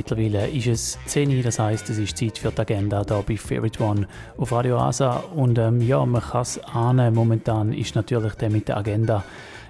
[SPEAKER 4] Mittlerweile ist es 10 Uhr, das heißt, es ist Zeit für die Agenda hier bei Favorite One auf Radio Asa. Und ähm, ja, man kann es ahnen, momentan ist natürlich der mit der Agenda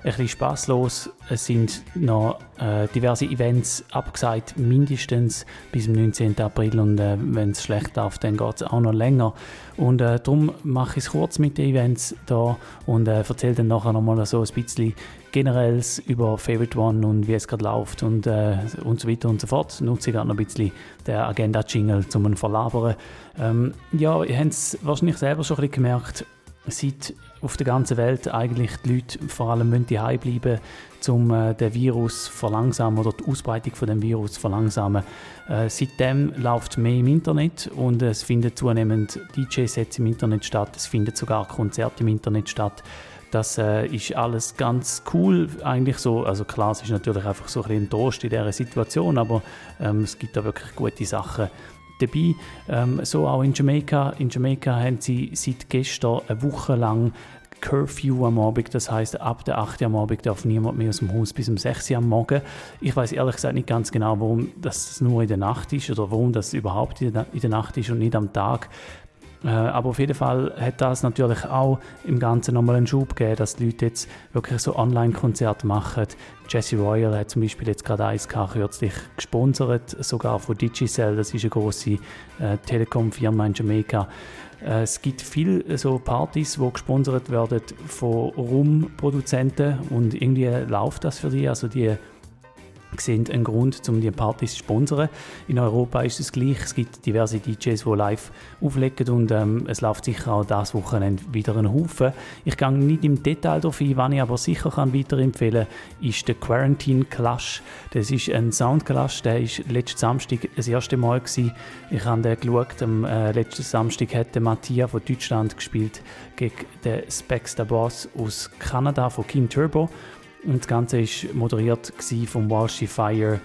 [SPEAKER 4] ein bisschen spaßlos. Es sind noch äh, diverse Events abgesagt, mindestens bis zum 19. April. Und äh, wenn es schlecht darf, dann geht es auch noch länger. Und äh, darum mache ich es kurz mit den Events da und äh, erzähle dann nachher nochmal so ein bisschen generelles über Favorite One und wie es gerade läuft und, äh, und so weiter und so fort. Nutze ich gerade noch ein bisschen den Agenda-Jingle zum Verlabern. Ähm, ja, ihr habt es wahrscheinlich selber schon ein bisschen gemerkt, seit auf der ganzen Welt eigentlich die Leute vor allem müssen daheim bleiben, um äh, den Virus verlangsamen oder die Ausbreitung von dem Virus verlangsamen. Äh, seitdem läuft mehr im Internet und es finden zunehmend DJ-Sets im Internet statt, es finden sogar Konzerte im Internet statt. Das äh, ist alles ganz cool eigentlich so. Also klar, es ist natürlich einfach so ein bisschen enttäuscht in dieser Situation, aber ähm, es gibt da wirklich gute Sachen dabei. Ähm, so auch in Jamaika. In Jamaika haben sie seit gestern eine Woche lang Curfew am Abend, das heißt ab der 8 Uhr am Abend darf niemand mehr aus dem Haus bis um 6 Uhr am Morgen. Ich weiß ehrlich gesagt nicht ganz genau, warum das nur in der Nacht ist oder warum das überhaupt in der Nacht ist und nicht am Tag. Äh, aber auf jeden Fall hat das natürlich auch im Ganzen nochmal einen Schub gegeben, dass die Leute jetzt wirklich so Online-Konzerte machen. Jesse Royal hat zum Beispiel jetzt gerade eins kürzlich gesponsert, sogar von Digicel, das ist eine große äh, Telekom-Firma in Jamaika. Äh, es gibt viele so Partys, die gesponsert werden von Rumproduzenten und irgendwie läuft das für die. Also die sehen einen Grund, um die Partys zu sponsern. In Europa ist es gleich. Es gibt diverse DJs, die live auflegen und ähm, es läuft sicher auch das Wochenende wieder ein Haufen. Ich gehe nicht im Detail darauf ein, was ich aber sicher kann weiterempfehlen kann, ist der Quarantine Clash. Das ist ein Soundclash, der ist letzten Samstag das erste Mal gewesen. Ich habe den geschaut. Am äh, letzten Samstag hat der Mattia von Deutschland gespielt gegen den Specs der Boss aus Kanada von King Turbo. Und das Ganze war moderiert von Walshy Fire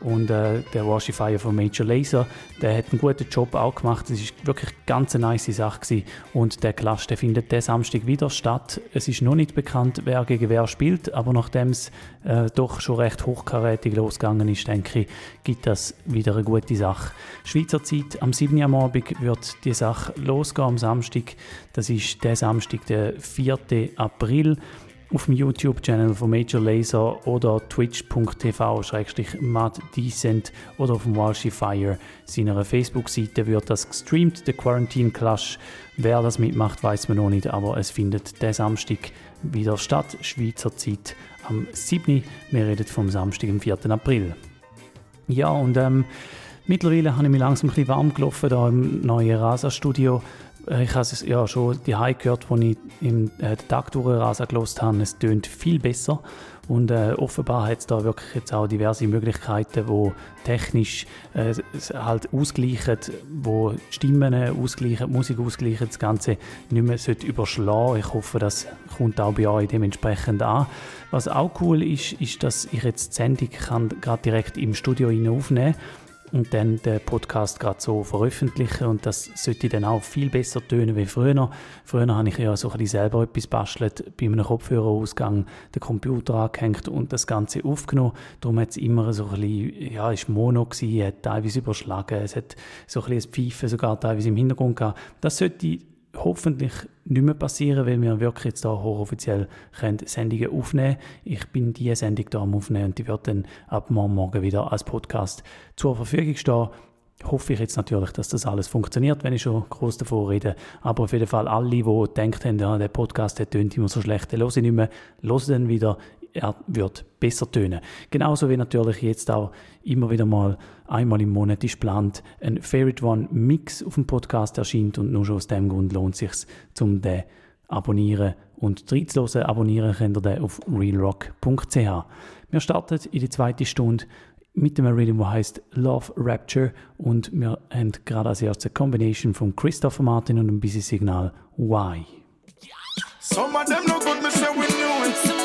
[SPEAKER 4] und äh, der Walshy Fire von Major Laser. Der hat einen guten Job auch gemacht. Es war wirklich eine ganz nice Sache. Gewesen. Und der Clash der findet diesen Samstag wieder statt. Es ist noch nicht bekannt, wer gegen wer spielt, aber nachdem es äh, doch schon recht hochkarätig losgegangen ist, denke ich, gibt das wieder eine gute Sache. Schweizer Zeit am 7. Uhr am Abend wird die Sache losgehen am Samstag. Das ist der Samstag, der 4. April auf dem YouTube-Channel von Major Laser oder twitch.tv-maddecent oder auf dem Walshy Fire seiner Facebook-Seite wird das gestreamt, der Quarantine Clash. Wer das mitmacht, weiß man noch nicht, aber es findet der Samstag wieder statt, Schweizer Zeit am 7. Wir reden vom Samstag, am 4. April. Ja, und ähm, mittlerweile habe ich mich langsam ein bisschen warm gelaufen da im neuen Rasa-Studio. Äh, Ich habe es ja schon die gehört, als ich im äh, den Tag durch Rasa gelost habe. Es tönt viel besser und äh, offenbar hat es da wirklich jetzt auch diverse Möglichkeiten, wo technisch äh, halt ausgleichen, wo die Stimmen ausgleichen, die Musik ausgleichen, das Ganze nicht mehr überschlagen. Ich hoffe, das kommt auch bei euch dementsprechend an. Was auch cool ist, ist, dass ich jetzt die Sendung gerade direkt im Studio aufnehmen kann und dann den Podcast gerade so veröffentlichen und das sollte dann auch viel besser tönen wie früher. Früher habe ich ja so ein bisschen selber etwas bastelt, bei einem Kopfhörerausgang den Computer angehängt und das Ganze aufgenommen. Darum hat es immer so ein bisschen, ja, ist Mono gewesen, hat teilweise überschlagen, es hat so ein bisschen ein Pfeifen sogar teilweise im Hintergrund gehabt. Das sollte hoffentlich nicht mehr passieren, weil wir wirklich jetzt da hochoffiziell können Sendungen aufnehmen Ich bin diese Sendung da am Aufnehmen und die wird dann ab morgen, wieder als Podcast zur Verfügung stehen. Hoffe ich jetzt natürlich, dass das alles funktioniert, wenn ich schon groß davon rede. Aber auf jeden Fall alle, die gedacht haben, ja, der Podcast der tönt immer so schlecht, den höre ich nicht mehr, hören dann wieder er wird besser tönen. Genauso wie natürlich jetzt auch immer wieder mal einmal im Monat ist geplant, ein Favorite One Mix auf dem Podcast erscheint und nur schon aus dem Grund lohnt es sich, zum den abonnieren und reinzuhören. Abonnieren könnt ihr den auf realrock.ch. Wir starten in die zweite Stunde mit dem Rhythm, der heißt Love Rapture und wir haben gerade als erstes eine Combination von Christopher Martin und einem Busy Signal Why.
[SPEAKER 2] Some of them no good, me say we knew it.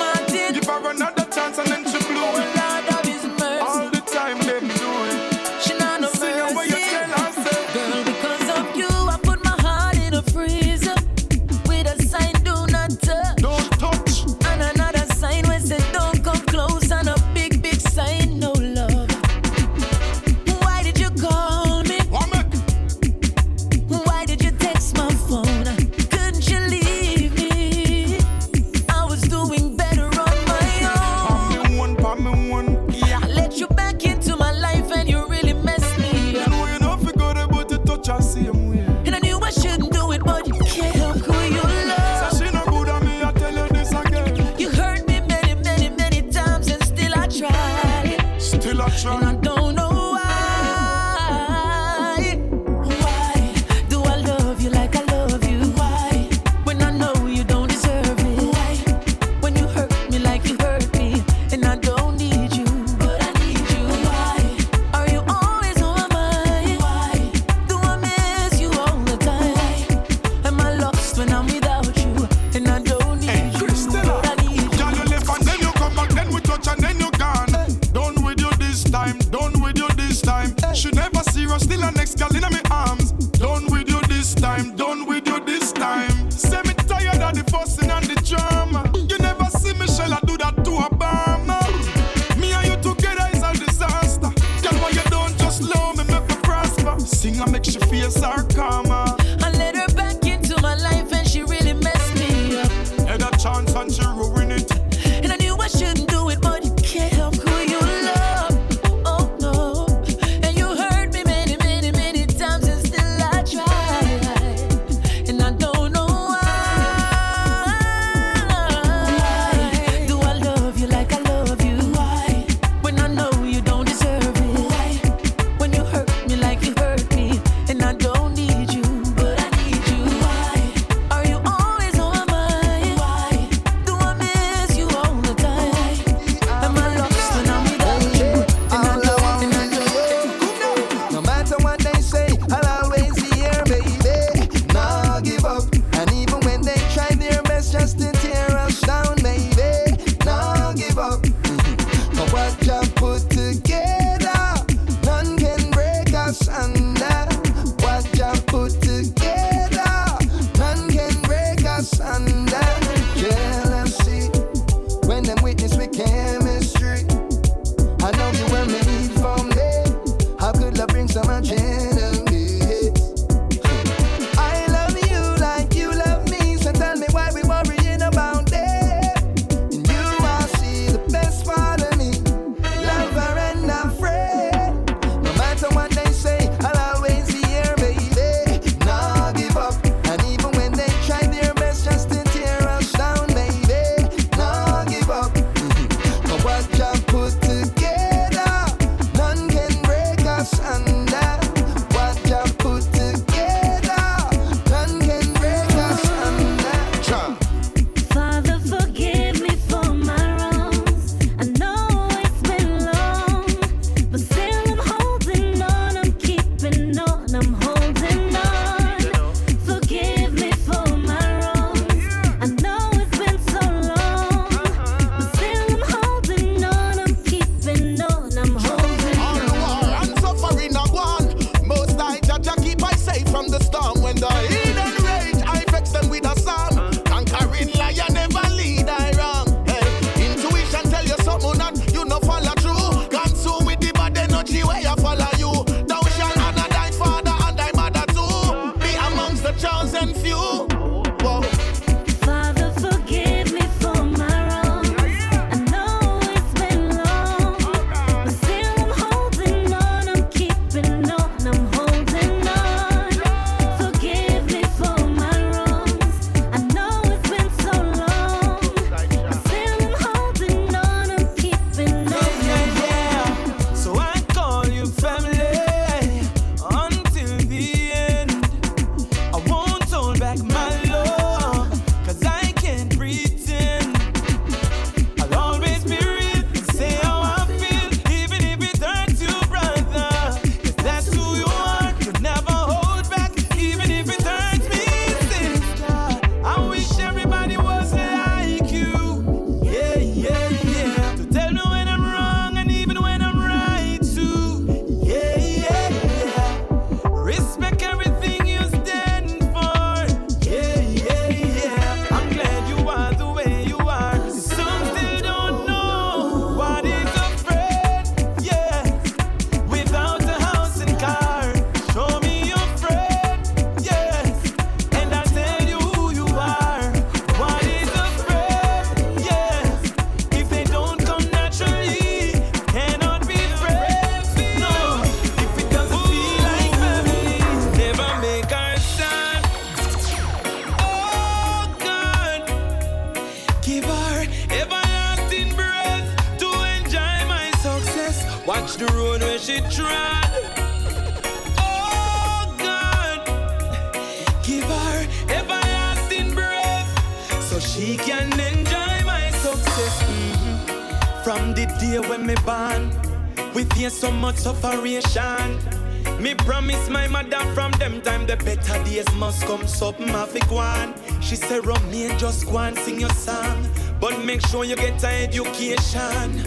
[SPEAKER 16] Days must come. Something have to go on. She said, Romain, just go and sing your song. But make sure you get an education.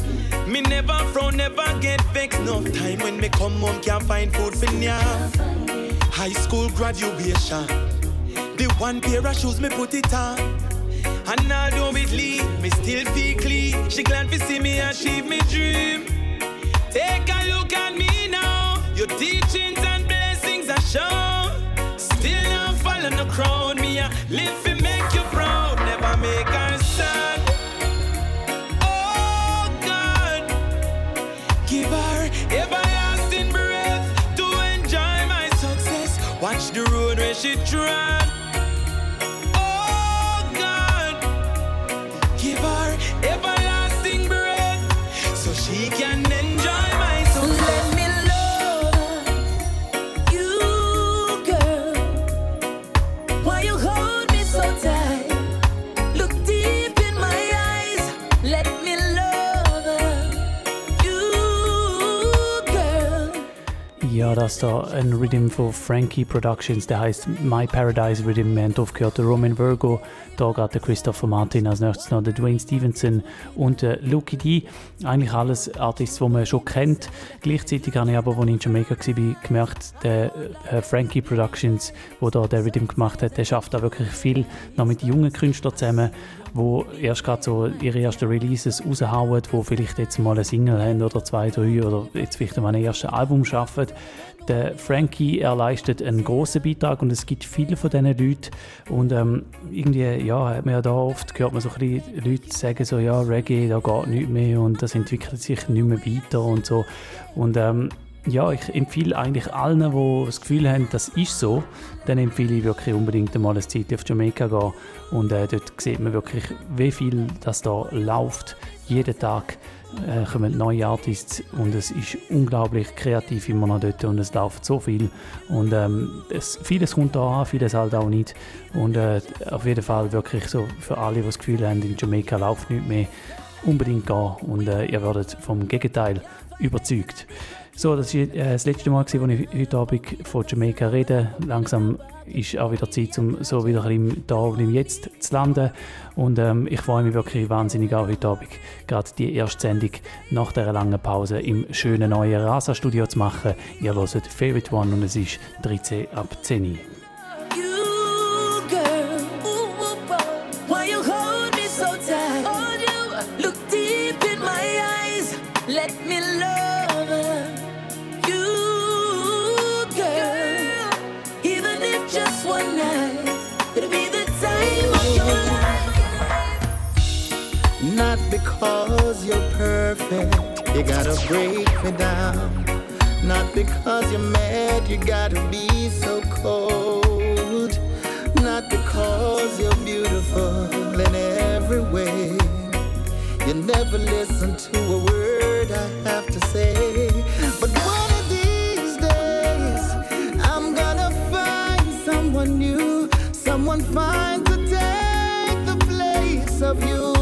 [SPEAKER 16] Me never frown, never get vexed. No time when me come home can't find food for now. High school graduation. The one pair of shoes me put it on. And although it leave, me still feel clean. She glad to see me achieve me dream. Take a look at me now. Your teachings and blessings are shown. Still the crowd. Me a live to make you proud. Never make her sad. Oh God, give her everlasting breath to enjoy my success. Watch the road where she trod.
[SPEAKER 4] Ja, das da ein Rhythm von Frankie Productions, der heißt My Paradise Rhythm. Wir haben drauf gehört, der Roman Virgo, da gerade der Christopher Martin, als nächstes noch der Dwayne Stevenson und der Lucky D. Eigentlich alles Artists, die man schon kennt. Gleichzeitig habe ich aber, als ich in Jamaica war, gemerkt, der äh, Frankie Productions, wo da der Rhythm gemacht hat, der schafft da wirklich viel noch mit jungen Künstlern zusammen, wo erst gerade so ihre ersten Releases raushauen, wo vielleicht jetzt mal eine Single haben oder zwei, drei oder jetzt vielleicht mal ein erstes Album schaffen. Der Frankie, er leistet einen großen Beitrag und es gibt viele von diesen Leuten und ähm, irgendwie, ja, hat man ja da oft gehört man so ein bisschen Leute sagen so, ja, Reggae, da geht nichts mehr und das entwickelt sich nicht mehr weiter und so und ähm, ja, ich empfehle eigentlich allen, die das Gefühl haben, das ist so, dann empfehle ich wirklich unbedingt einmal eine Zeit auf Jamaika gehen. Und äh, dort sieht man wirklich, wie viel das da läuft. Jeden Tag äh, kommen neue Artists und es ist unglaublich kreativ immer noch dort und es läuft so viel. Und ähm, es, vieles kommt da an, vieles halt auch nicht. Und äh, auf jeden Fall wirklich so für alle, die das Gefühl haben, in Jamaika läuft nicht mehr, unbedingt gehen und äh, ihr werdet vom Gegenteil überzeugt. So, das war äh, das letzte Mal, als ich heute Abend von Jamaika rede. Langsam ist auch wieder Zeit, um so wieder bisschen da und im Jetzt zu landen. Und ähm, ich freue mich wirklich wahnsinnig auch heute Abend, gerade die erste Sendung nach dieser langen Pause im schönen neuen Rasa-Studio zu machen. Ihr hört Favorite One und es ist 13 ab 10 Uhr.
[SPEAKER 9] Not because you're perfect, you gotta break me down. Not because you're mad, you gotta be so cold. Not because you're beautiful in every way. You never listen to a word I have to say. But one of these days, I'm gonna find someone new, someone fine to take the place of
[SPEAKER 2] you.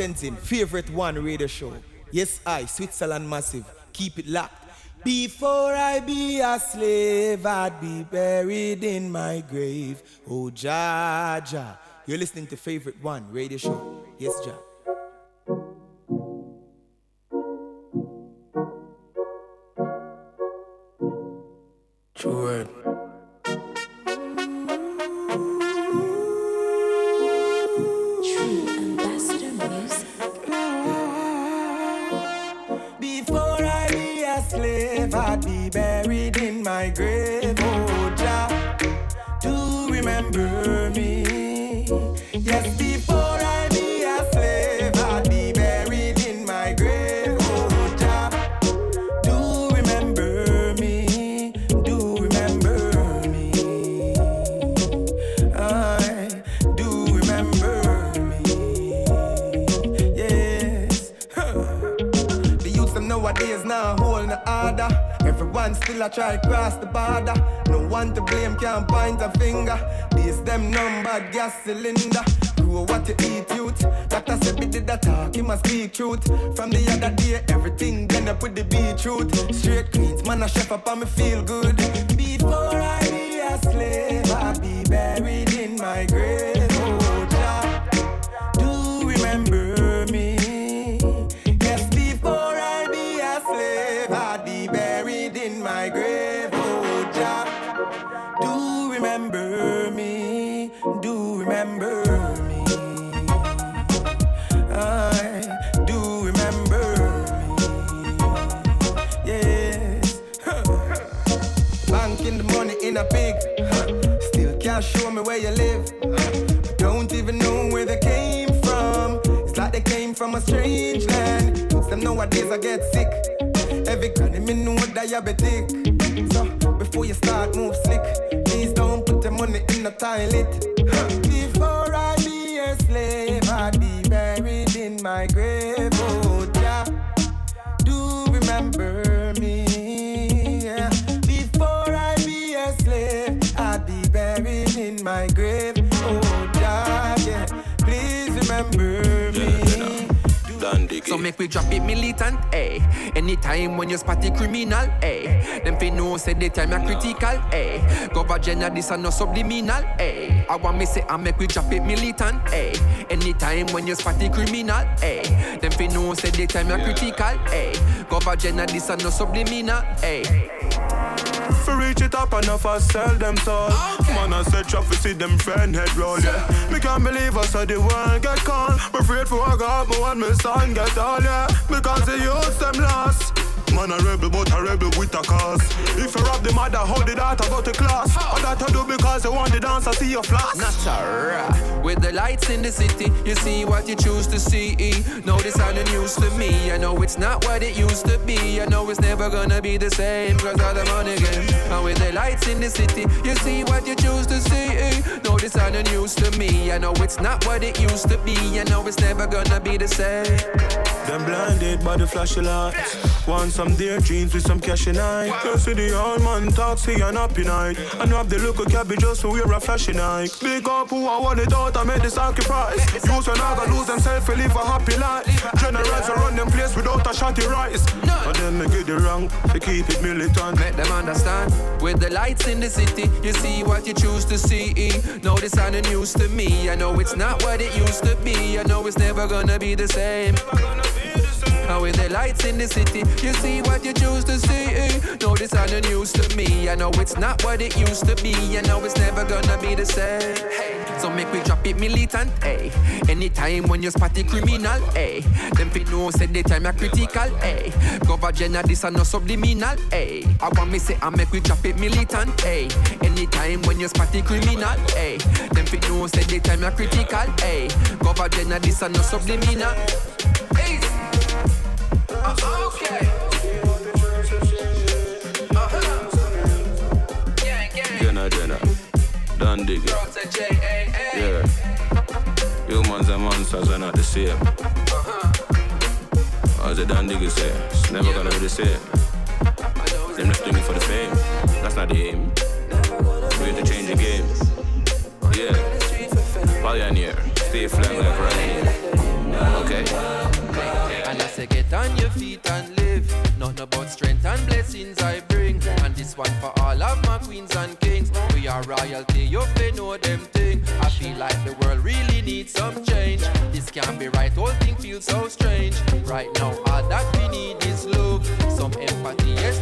[SPEAKER 16] presenting favorite one radio show. Yes, I, Switzerland Massive. Keep it locked. Before I be a slave, I'd be buried in my grave. Oh, Jaja. You're listening to Favorite One Radio Show. Yes,
[SPEAKER 7] Jaja. General this and no subliminal, eh. I want me say I make we drop it militant, eh. Anytime when you spot the criminal, eh. Them fi know say the time you critical, eh. Cover general this and no subliminal.
[SPEAKER 23] For reach it up enough, I sell them soul. Man, I said trap, see them friend head roll, yeah. Me can't believe I saw the world get called. Me afraid for I got me one, my son get all, yeah. Because they use them lost. Man a rebel, but a rebel with a cause. If you rob the mother, how the daughter go to class? Or that I do because you want the dance, I see your flash.
[SPEAKER 7] Not With the lights in the city, you see what you choose to see. No, this ain't news to me. I know it's not what it used to be. I know it's never gonna be the same because of the money game. And with the lights in the city, you see what you choose to see. No, this ain't news to me. I know it's not what it used to be. I know it's never gonna be the same.
[SPEAKER 23] Them blinded by the flashy lights. Want some dear jeans with some cash in eye. You see the old man talk, see an happy night. And you have the look of cabbage just to wear a flashy night. Big up who I want it out, I made the sacrifice. When I gonna lose themselves to live a happy life. Generals are run them place without a shotty rise. And then me get it wrong, to keep it militant.
[SPEAKER 7] Make them understand. With the lights in the city, you see what you choose to see. No, this ain't the news to me. I know it's not what it used to be. I know it's never gonna be the same. And with the lights in the city, you see what you choose to see. No, this ain't no news to me. I know it's not what it used to be. I know it's never gonna be the same. So make we drop it militant, eh? Anytime when you spot the criminal, eh? Them fit no say the time are critical, eh? Cover this and no subliminal, eh? I want me say I make we drop it militant, eh? Anytime when you spot the criminal, eh? Them fit no say the time are critical, eh? Cover this and no subliminal. Hey.
[SPEAKER 23] Pioneer. Stay flying like Ryanair. Okay.
[SPEAKER 7] And I say get on your feet and live. Nothing about strength and blessings I bring. And this one for all of my queens and kings. We are royalty, you fi know them thing. I feel like the world really needs some change. This can't be right, whole thing feels so strange. Right now, all that we need is love. Some empathy, yes,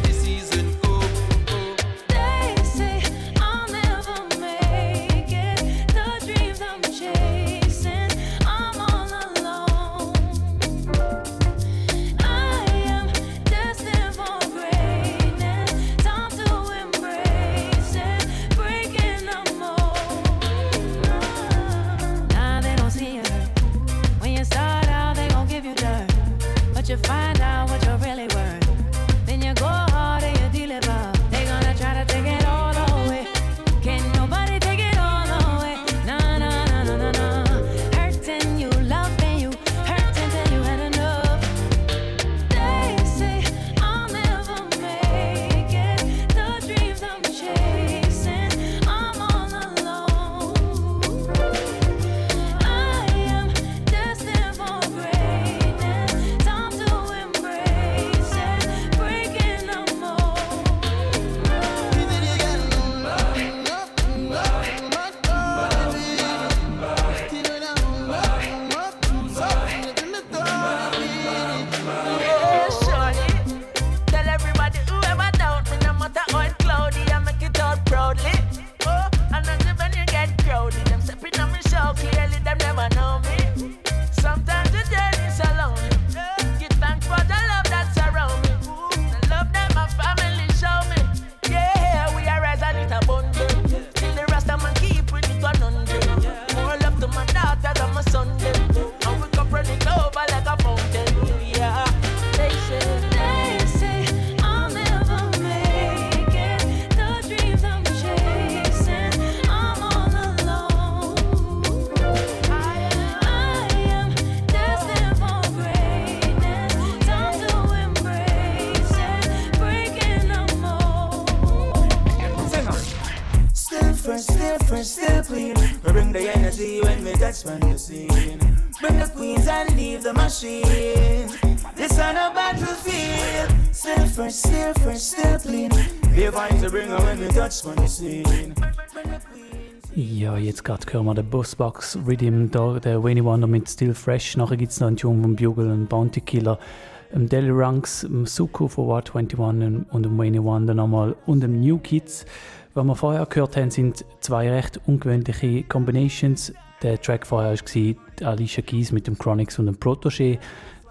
[SPEAKER 16] energy when the scene. Bring the queens and leave the machine. This on a battlefield. Still fresh, still fresh, still clean. Be vibes to bring her when we touch on the scene.
[SPEAKER 4] Ja, jetzt gerade hören wir den Bossbox Rhythm, der Wayne Wonder mit Still Fresh. Nachher gibt es noch einen Tune vom Bugle und Bounty Killer, dem Daily Ranks, dem Suku von War 21 und dem Wayne Wonder nochmal und dem New Kids. Was wir vorher gehört haben, sind zwei recht ungewöhnliche Combinations. Der Track vorher war Alicia Keys mit dem Chronix und dem Protégé.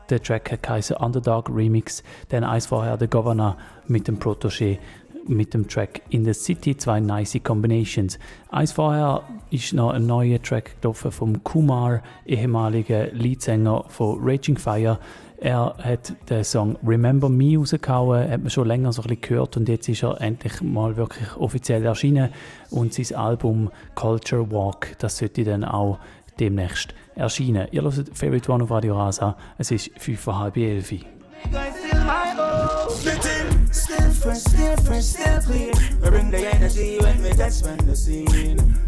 [SPEAKER 4] Der Track geheißen Underdog Remix. Dann eins vorher der Governor mit dem Protégé mit dem Track In the City, zwei nice Combinations. Eins vorher ist noch ein neuer Track gelaufen vom Kumar, ehemaliger Leadsänger von Raging Fire. Er hat den Song Remember Me rausgehauen, hat man schon länger so ein bisschen gehört und jetzt ist er endlich mal wirklich offiziell erschienen und sein Album Culture Walk, das sollte dann auch demnächst erscheinen. Ihr hört Favorite One auf Radio Rasa, es ist 5.30
[SPEAKER 16] Guys, still my own. Splitting, still fresh, still fresh, still clean. We bring the energy when we touch when the scene.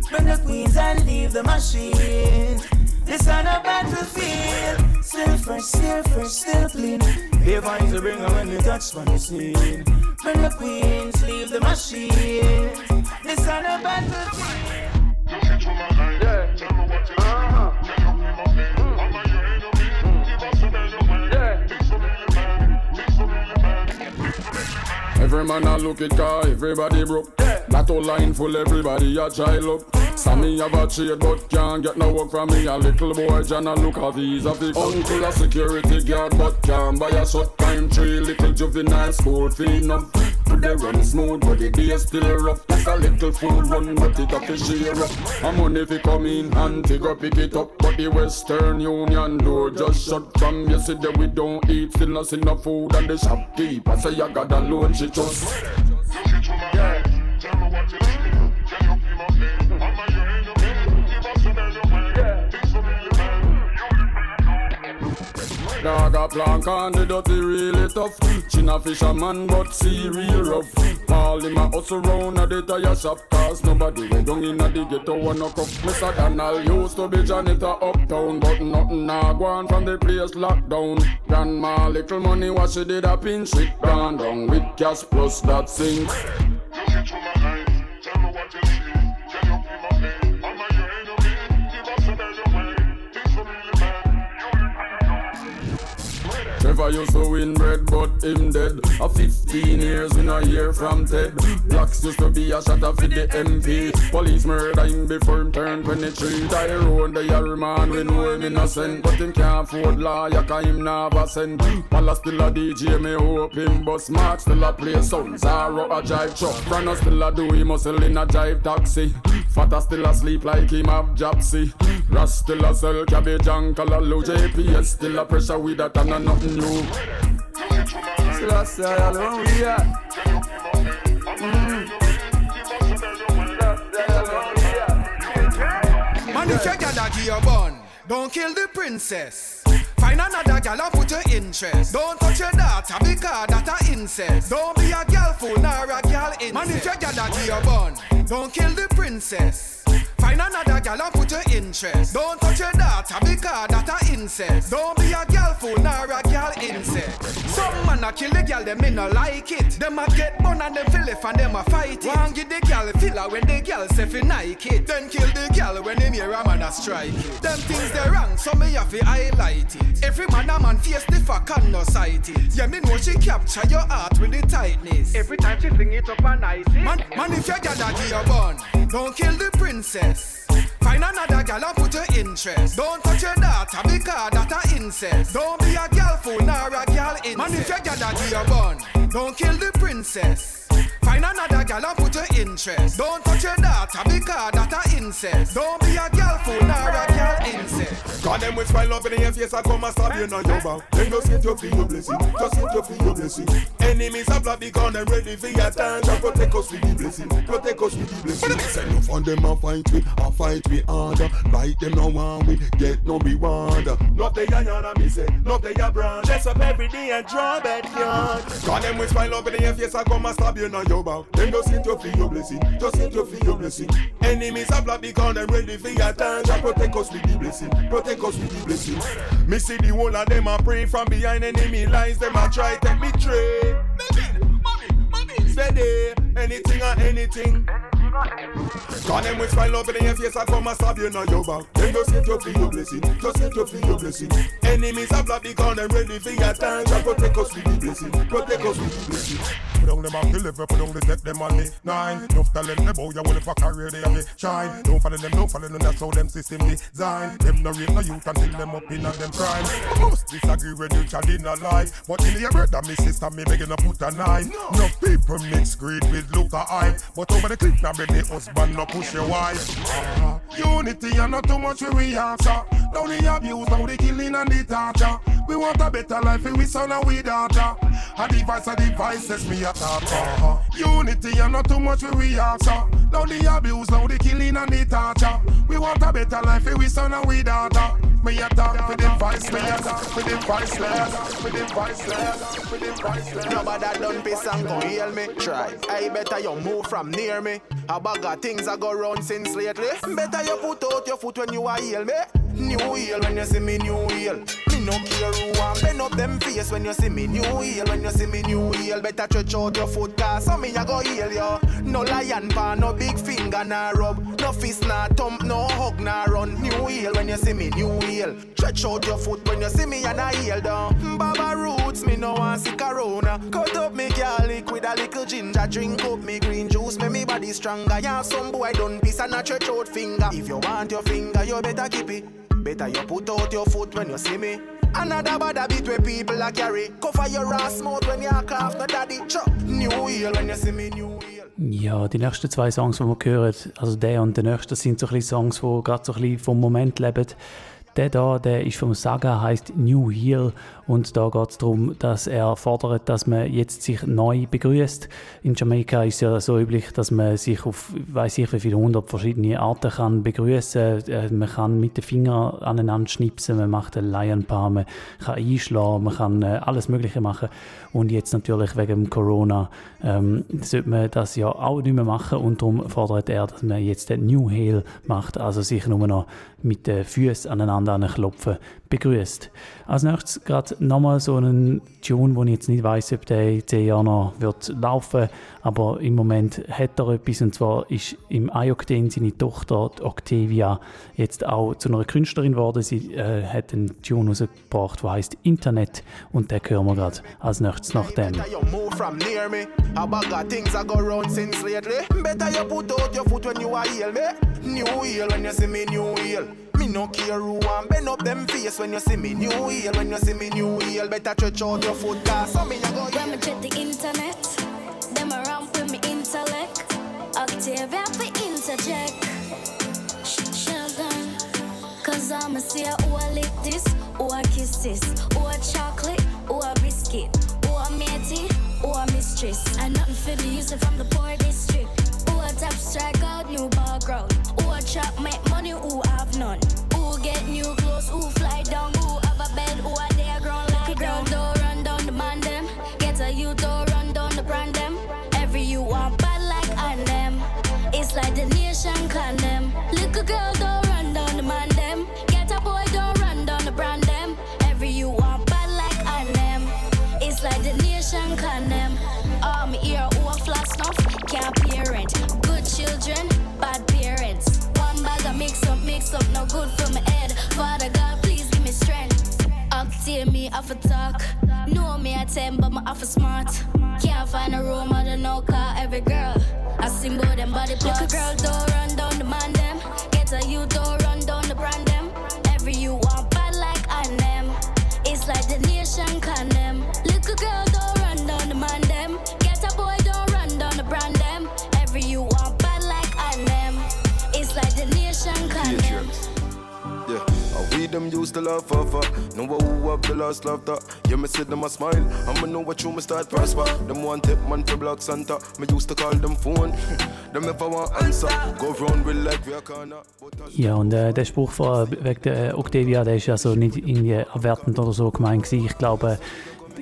[SPEAKER 16] Bring the queens and leave the machines. This on a battlefield. Still fresh, still fresh, still clean. Be vibes we bring her when we touch when the scene. Bring the queens, leave the machines. This on a battlefield. Yeah. Uh-huh.
[SPEAKER 24] Every man a look it car, everybody broke. That whole line full, everybody a child up. Sammy have a trade but can't get no work from me. A little boy John a look at these of the uncle a security guard but can't buy a short time tree. Little juvenile school phenom. Put the run smooth but the day still rough. Just a little food run but it up share up. A money fi come in and take go pick it up. But the Western Union door just shut from yesterday. We don't eat, still not see no food and the shopkeeper say I got a loan she just. Dog a plank on the dirty really tough Chin a fisherman but see real rough All him a hustle round at the tire shop Cause nobody way down in a the ghetto wanna cuff Mr. Donald used to be janitor uptown But nothing now go on from the place locked down Grandma little money what she did a pinch it down down With cash plus that sink Trevor used to win bread, but him dead. A 15 years in a year from Ted. Blacks used to be a shot for the MP. Police murder him before him turn 23. Tyrone, the yellow man, we know him innocent. But him can't afford lawyer, cause him never send. Pala still a DJ, me hope him. But smart still a play sound. Zaro a jive truck. Brano still a do him muscle in a jive taxi. Fatta still asleep like him have Japsy. Ras still a sell cabbage and callaloo. JPS still a pressure with that and a nothing new. Still a say alone, yeah.
[SPEAKER 14] Man, if you gather give your bun, don't kill the princess. Find another gal and put your interest. Don't touch your daughter because that a incest. Don't be a gal fool nor a gal incest. Man, if you gather give your bun, don't kill the princess. Find another gal and put your interest. Don't touch your daughter because that a incest. Don't be a gal fool nor a gal incest. Some man a kill the gal, them me no like it. Them a get bun and them feel it and them a fight it. One give the gal filler when the gal say fi Nike it. Then kill the gal when them hear a man a strike it. Them things they wrong, so me have to highlight it. Every man a man face the fuck and no sight it. Yeah, me know she capture your heart with the tightness. Every time she fling it up and ice it. Man, man if you gather give your bun, don't kill the princess. Find another gal and put your interest. Don't touch your daughter because that a incest. Don't be a gal fool nor a gal incest. Man if you gather give your bun, don't kill the princess. Find another gal and put your interest. Don't touch your daughter because that a incest. Don't be a gal fool nor a gal incest.
[SPEAKER 10] Cause them with smile up in your face I come and stab you on your back. Then just get your feel your blessing Just get your feel your blessing. Enemies are blood because they ready for your time Just protect us with the blessing Protect us with the blessing. Say no fun them a fight we A fight we harder. Like them no want we Get no reward. Love the yana me say Love the brand Dress up every day and draw backyard Cause them with smile up in your face I come and stab you on your your back. Then just hit your for your blessing. Just hit your for your blessing. Enemies are black because them ready for your time. Jah protect us with the blessing. Protect us with the blessing. Me see the whole of them a pray from behind enemy lines. Them a try take me trade. Steady, anything or anything. Cause them with smile up in your face, I come and stab you in your back. Then just get your for your blessing, just get your for your blessing. Enemies are black because them ready for your time. Jah protect us with the blessing, protect us with the blessing. Put down them off the level, put down the deck, them on the nine. Enough talent, them boy, you will for career, they have the shine. Don't follow them, don't follow them, that's how them system design. Them no rate no youth until them up in them prime. Most disagree with you, child in a lie. But in your brother, me sister, me begging to put a nine. No people mix greed with look a eye. But over the clip, now the husband, no push your wife. Ah, Unity and not too much we answer. Now the abuse, now the killing and the torture. We want a better life for we son and we daughter. A device, a devices me a talk. Ah, Unity and not too much we answer. Now the abuse, now the killing and the torture. We want a better life for we son and we daughter. Me a talk for the vice layers, for the vice layers, for the vice layers, for the vice.
[SPEAKER 7] Nobody done piss and go heal me. Try. I better you move from near me. A bag of things I go round since lately. Better you put out your foot when you are heal me. New heel when you see me new heel. Me no care who want bend up them face when you see me new heel. When you see me new heel, better stretch out your foot cause some me I go heal yo. No lion paw, no big finger nah rub, no fist nah thump, no hug nah run. New heel when you see me new heel. Stretch out your foot when you see me and I heel down. Baba roots me no want see corona. Cut up me garlic with a little ginger. Drink up me green juice, make me body stronger. Yeah, some boy done piss and a stretch out finger. If you want your finger, you better keep it. Better you put out your foot when you see me. Another bad beat where people a carry. Cover your ass mouth when you cough, no daddy. Chop. New heel when you see me, new heel.
[SPEAKER 4] Ja, die nächsten zwei Songs, die wir hören, also der und der nächste, sind so ein Songs, die gerade so ein bisschen vom Moment leben. Der da, der ist vom Saga, heißt New Heal und da geht es darum, dass er fordert, dass man jetzt sich neu begrüßt. In Jamaika ist ja so üblich, dass man sich auf, weiß ich wie viele hundert verschiedene Arten kann begrüßen. Äh, Man kann mit den Fingern aneinander schnipsen, man macht einen Lion Palm, man kann einschlagen, man kann äh, alles Mögliche machen. Und jetzt natürlich wegen Corona ähm, sollte man das ja auch nicht mehr machen und darum fordert er, dass man jetzt den New Heal macht, also sich nur noch mit den Füßen aneinander klopfen begrüßt. Als nächstes gerade nochmal so einen Tune, wo ich jetzt nicht weiß, ob der in 10 Jahren noch wird laufen aber im Moment hat er etwas und zwar ist im Ayokden seine Tochter Octavia jetzt auch zu einer Künstlerin geworden. Sie äh, hat einen Tune rausgebracht, der heißt Internet und den hören wir gerade als nächstes nach dem.
[SPEAKER 7] Better you put out your foot when you are heal me. New heel when you see me new heel. Me no care who want bend up them face when you see me new heel. When you see me new heel, better stretch out your foot cause some me a go
[SPEAKER 25] When me check the internet, them around with me intellect. Octavia for interject. Cause I'ma see who I lick this, who I kiss this, who I chocolate, who I biscuit, who I matey, who I mistress. And nothing for the user from the poor district. Who I tap strike out new background. Who I chop make money, who I've none. Who get new clothes, who fly down, who have a bed, who are there ground like a ground. Don't run down the man them. Get a you don't run down the brand them. Every you want bad like on them. It's like the nation them. Little girl don't run down the man them. Get a boy don't run down the brand them. Every you want bad like on them. It's like the nation clan them. Um, ear who a flat snuff can't parent. Good children, mix up, mix up, no good for my head. Father God, please give me strength. Octave me off a talk. Know me a 10, but my off a smart. Can't find a room, I don't know, car every girl. I sing both them body parts. Little girl, don't run down the man them. Get a you, don't run down the brand them. Every you want them
[SPEAKER 10] used to love for for. Know who up the last laughter. Yeah, me see them a smile. I'ma know what you me start prosper. Them one tip man for block Santa. Me used to call them phone. [LAUGHS] them never want answer. Go round with like we corner.
[SPEAKER 4] Ja, und äh, der Spruch von, wegen der äh, Octavia, der ist also nicht irgendwie erwertend oder so gemeint. Ich glaube,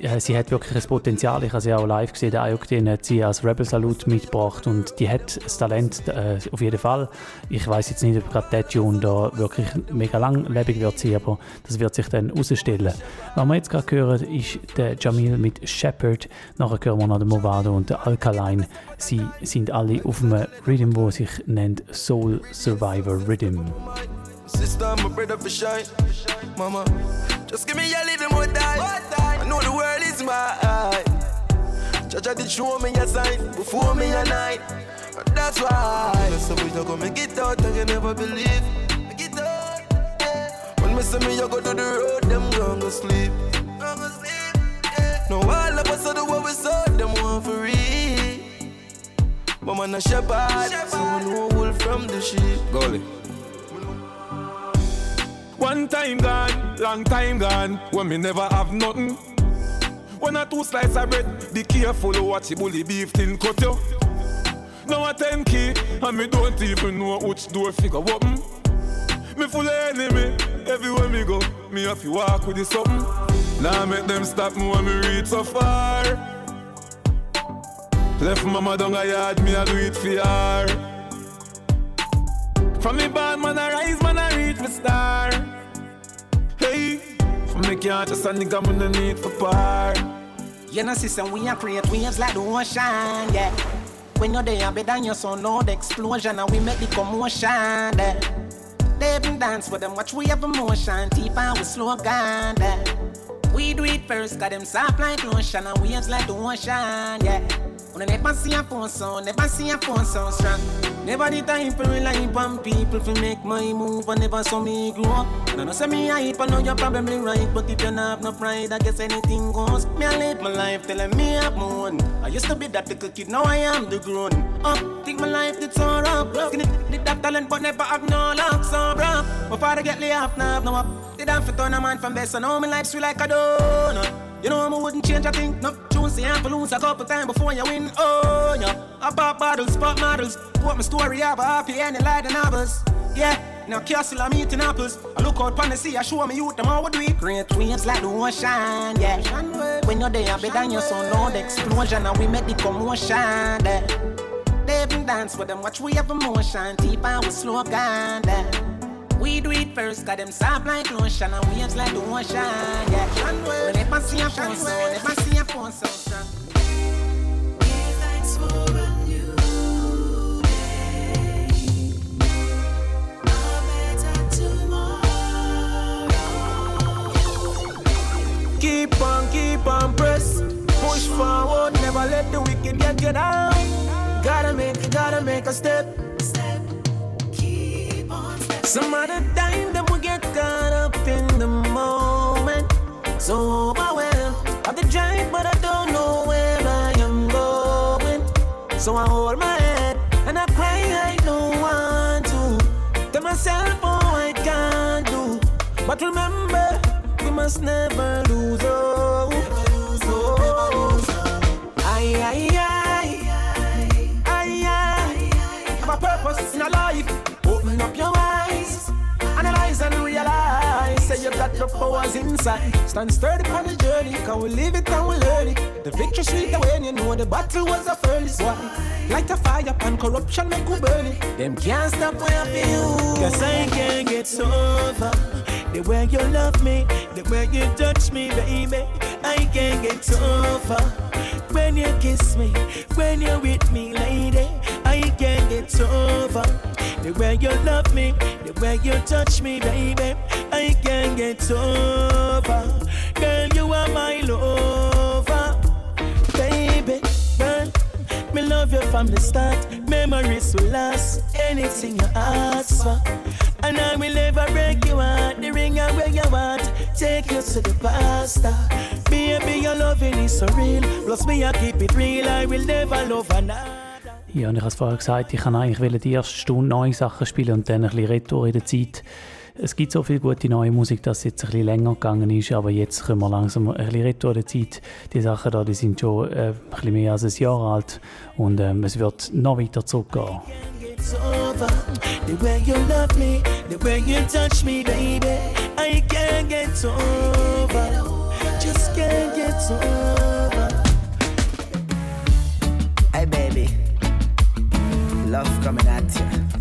[SPEAKER 4] äh, sie hat wirklich ein Potenzial. Ich habe sie auch live gesehen. Der Ayok, hat sie als Rebel Salute mitgebracht und die hat das Talent äh, auf jeden Fall. Ich weiß jetzt nicht, ob gerade der Tune da wirklich mega langlebig wird sein, aber das wird sich dann herausstellen. Was wir jetzt gerade hören, ist der Jamil mit Shepherd. Nachher hören wir noch den Movado und der Alkaline. Sie sind alle auf einem Rhythm, wo sich nennt Soul Survivor Rhythm.
[SPEAKER 26] Sister, I'm a brother for shine. Mama, just give me a little more time. I know the world is my eye. Jaja did show me a sign before me a night. That's why. That's the way you go make it out, I can never believe. Make it out. Yeah. When me say me, you go to the road, them gon' go sleep. Gonna sleep. Yeah. No, all of us are the what we saw, them want for real. But man, a shepherd, so we know wolf from the sheep. Golly.
[SPEAKER 27] One time gone, long time gone, when me never have nothing. One or two slices of bread, be careful what you bully beef tin cut you. Now a 10 key, and me don't even know which door figure open. Me full of enemy, everywhere me go, me have to walk with this something. Now make them stop me when me reach so far. Left mama down a yard, me a do it for her. From me bad man I rise, can't just a nigga me no need for par.
[SPEAKER 16] You know, system we are create waves like the ocean, yeah. When you're there, better than your son, no the explosion, and we make the commotion. Yeah. They even dance with them, watch we have emotion, deep and we slow down. Yeah. We do it first, got them soft like lotion, and waves like the ocean, yeah. I never see a phone sound, never see a phone sound strong. Never the time for rely on people to make my move, and never saw me grow up. And I know say me hype, I know you're probably right, but if you don't have no pride, I guess anything goes. Me I live my life telling me I'm moon. I used to be that little kid, now I am the grown up. Think my life did so rough, skinny did that talent, but never have no luck, so bro. My father get laid off, now have no up. Did have to turn a man from best, so now my life sweet like a donut. You know I wouldn't change a thing. No tunes say I lose a couple times before you win. Oh yeah, I pop bottles, pop models. Put my story up, happy and light than others. Yeah, now castle I'm eating apples. I look out pon the sea, I show me youth them how we do it. Great waves like the ocean, yeah. When you're there, better than your son, no the explosion, and we make the commotion. Yeah. They even dance with them, watch we have emotion, deep and we slow down. Yeah. We do it first, got them soft like lotion and waves like the ocean, yeah. We never see a phone sound, never see a phone sound.
[SPEAKER 28] Thanks for a new day. A better tomorrow.
[SPEAKER 16] Keep on, keep on, press. Push forward, never let the wicked get you down. Gotta make, gotta make a step. Some other time them we get caught up in the moment. So overwhelmed of the drive, but I don't know where I am going. So I hold my head and I cry I don't want to. Tell myself, oh, I can't do. But remember, we must never lose. Oh, oh. Aye, aye, aye. Aye, aye. Have a purpose in a life. Open you got your powers inside. Stand sturdy on the journey, can we live it and we learn it. The victory sweet when you know the battle was the furnace. Why? Light a fire and corruption make we burn it. Them can't stop where I feel.
[SPEAKER 29] Cause I can't get over the way you love me, the way you touch me, baby. I can't get over when you kiss me, when you're with me, lady. I can't get over the way you love me, the way you touch me, baby. I can't get over. Girl, you are my lover, baby. Girl, me love you from the start. Memories will last. Anything you ask for. And I will never break you heart. The ring and where you want. Take you to the pasta. Baby, your loving is so real. Plus me, I keep it real. I will never love another.
[SPEAKER 4] Ja, und ich habe es vorher gesagt, ich kann eigentlich die erste Stunde neue Sachen spielen und dann ein bisschen Retour in der Zeit. Es gibt so viel gute neue Musik, dass es jetzt ein bisschen länger gegangen ist, aber jetzt können wir langsam ein bisschen Retour in der Zeit. Die Sachen da, die sind schon äh, ein bisschen mehr als ein Jahr alt und ähm, es wird noch weiter zurückgehen.
[SPEAKER 29] The way you love me, the way you touch me, baby, I can't get over. Just can't get over.
[SPEAKER 24] Hey, baby. love coming
[SPEAKER 2] at you.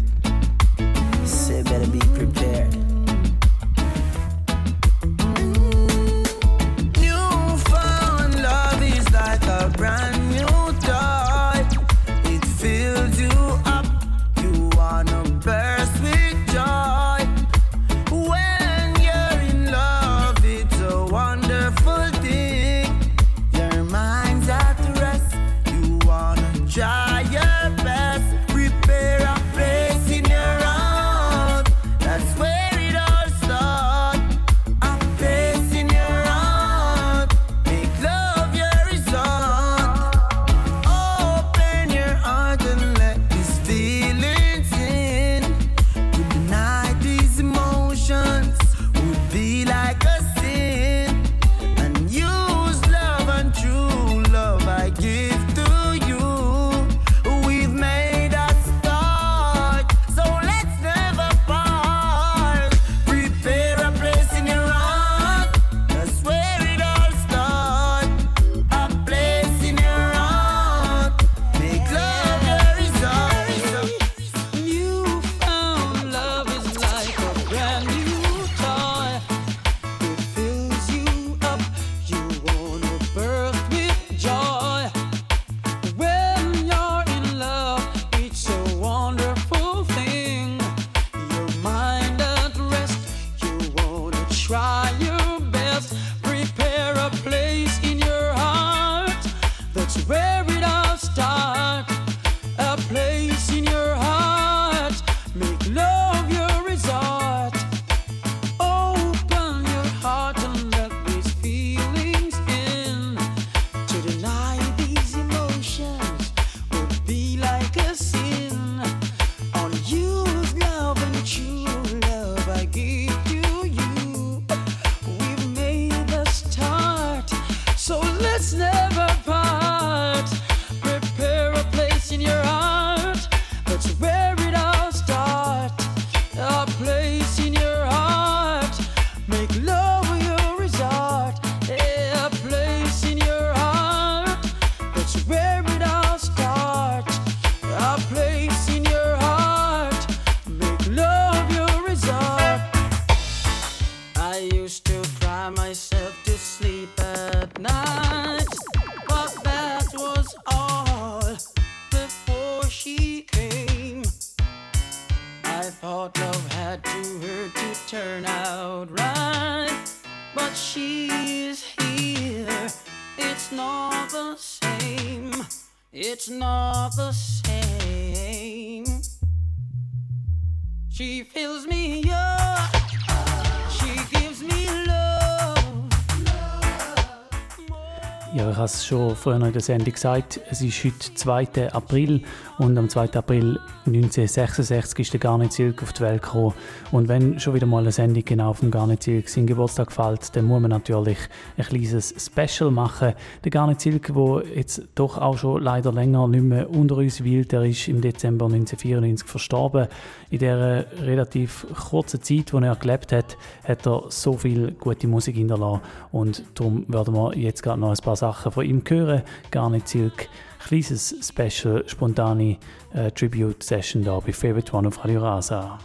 [SPEAKER 4] vorhin in der Sendung gesagt, es ist heute 2. April und am 2. April 1966 ist der Garnet Silk auf die Welt gekommen. Und wenn schon wieder mal eine Sendung genau auf dem Garnet Silk seinen Geburtstag fällt, dann muss man natürlich ein kleines Special machen. Der Garnet Silk, der jetzt doch auch schon leider länger nicht mehr unter uns weilt, der ist im Dezember 1994 verstorben. In der relativ kurzen Zeit, in der er gelebt hat, hat er so viel gute Musik hinterlassen. Und darum werden wir jetzt gerade noch ein paar Sachen von ihm hören. Woche gar nicht Silk. Kleines Special, spontane äh, Tribute-Session hier bei Favorite One auf Radio Rasa.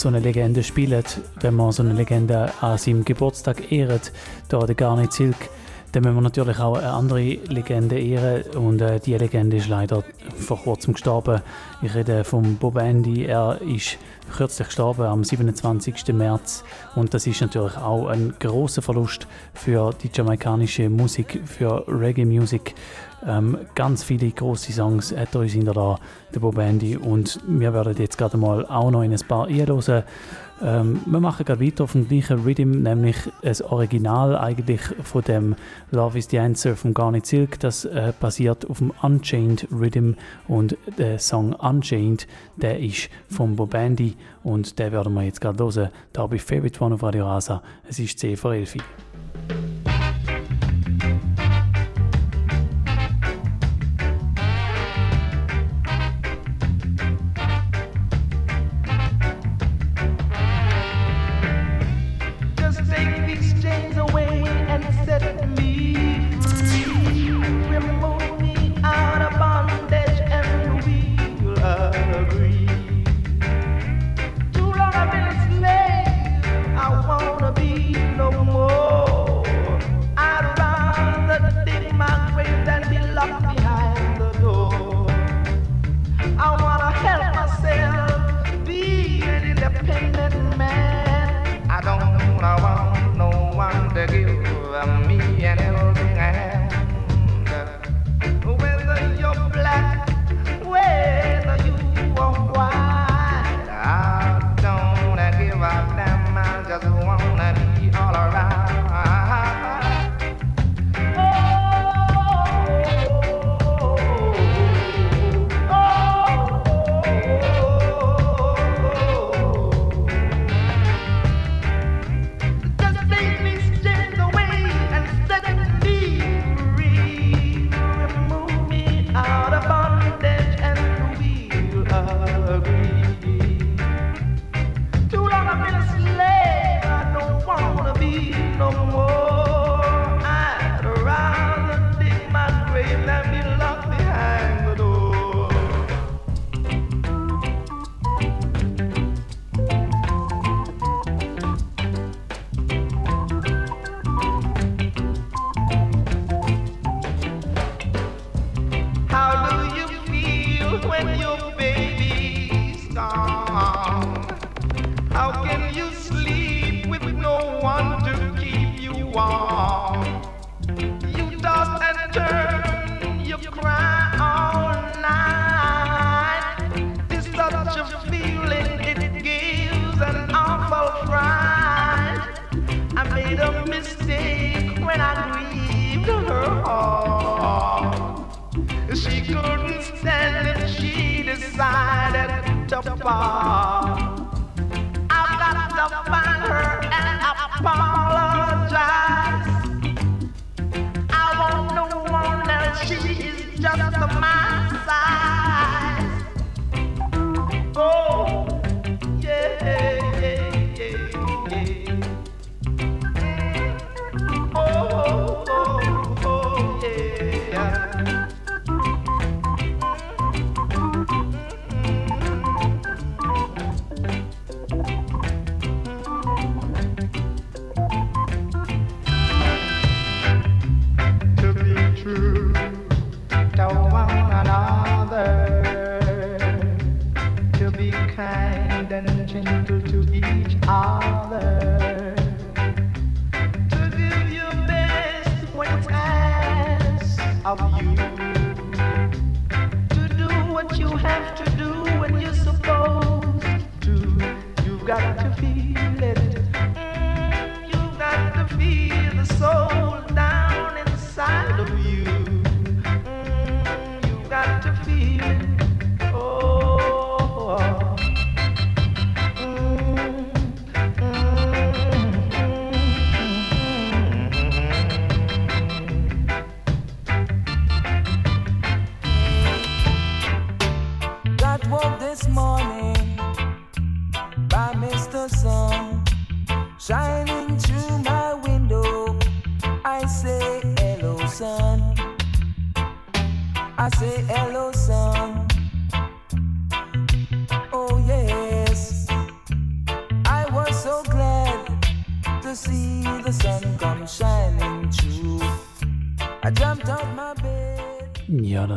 [SPEAKER 4] so eine Legende spielt, wenn man so eine Legende an seinem Geburtstag ehrt, hier der Garni Zilk, dann müssen wir natürlich auch eine andere Legende ehren und äh, diese Legende ist leider vor kurzem gestorben. Ich rede von Bob Andy, er ist kürzlich gestorben am 27. März und das ist natürlich auch ein großer Verlust für die jamaikanische Musik, für Reggae Music. Ähm, ganz viele große Songs hat uns hinterlassen, der Bob Andy und wir werden jetzt gerade mal auch noch in ein paar einhören.
[SPEAKER 30] Ähm, wir machen gerade weiter auf dem gleichen Rhythm, nämlich das Original eigentlich von dem Love is the Answer von Garnet Silk. Das äh, basiert auf dem Unchained Rhythm und der Song Unchained, der ist von Bobandi und den werden wir jetzt gerade hören. Da habe ich Favorite One auf Radio Rasa. Es ist 10 vor 11 Uhr.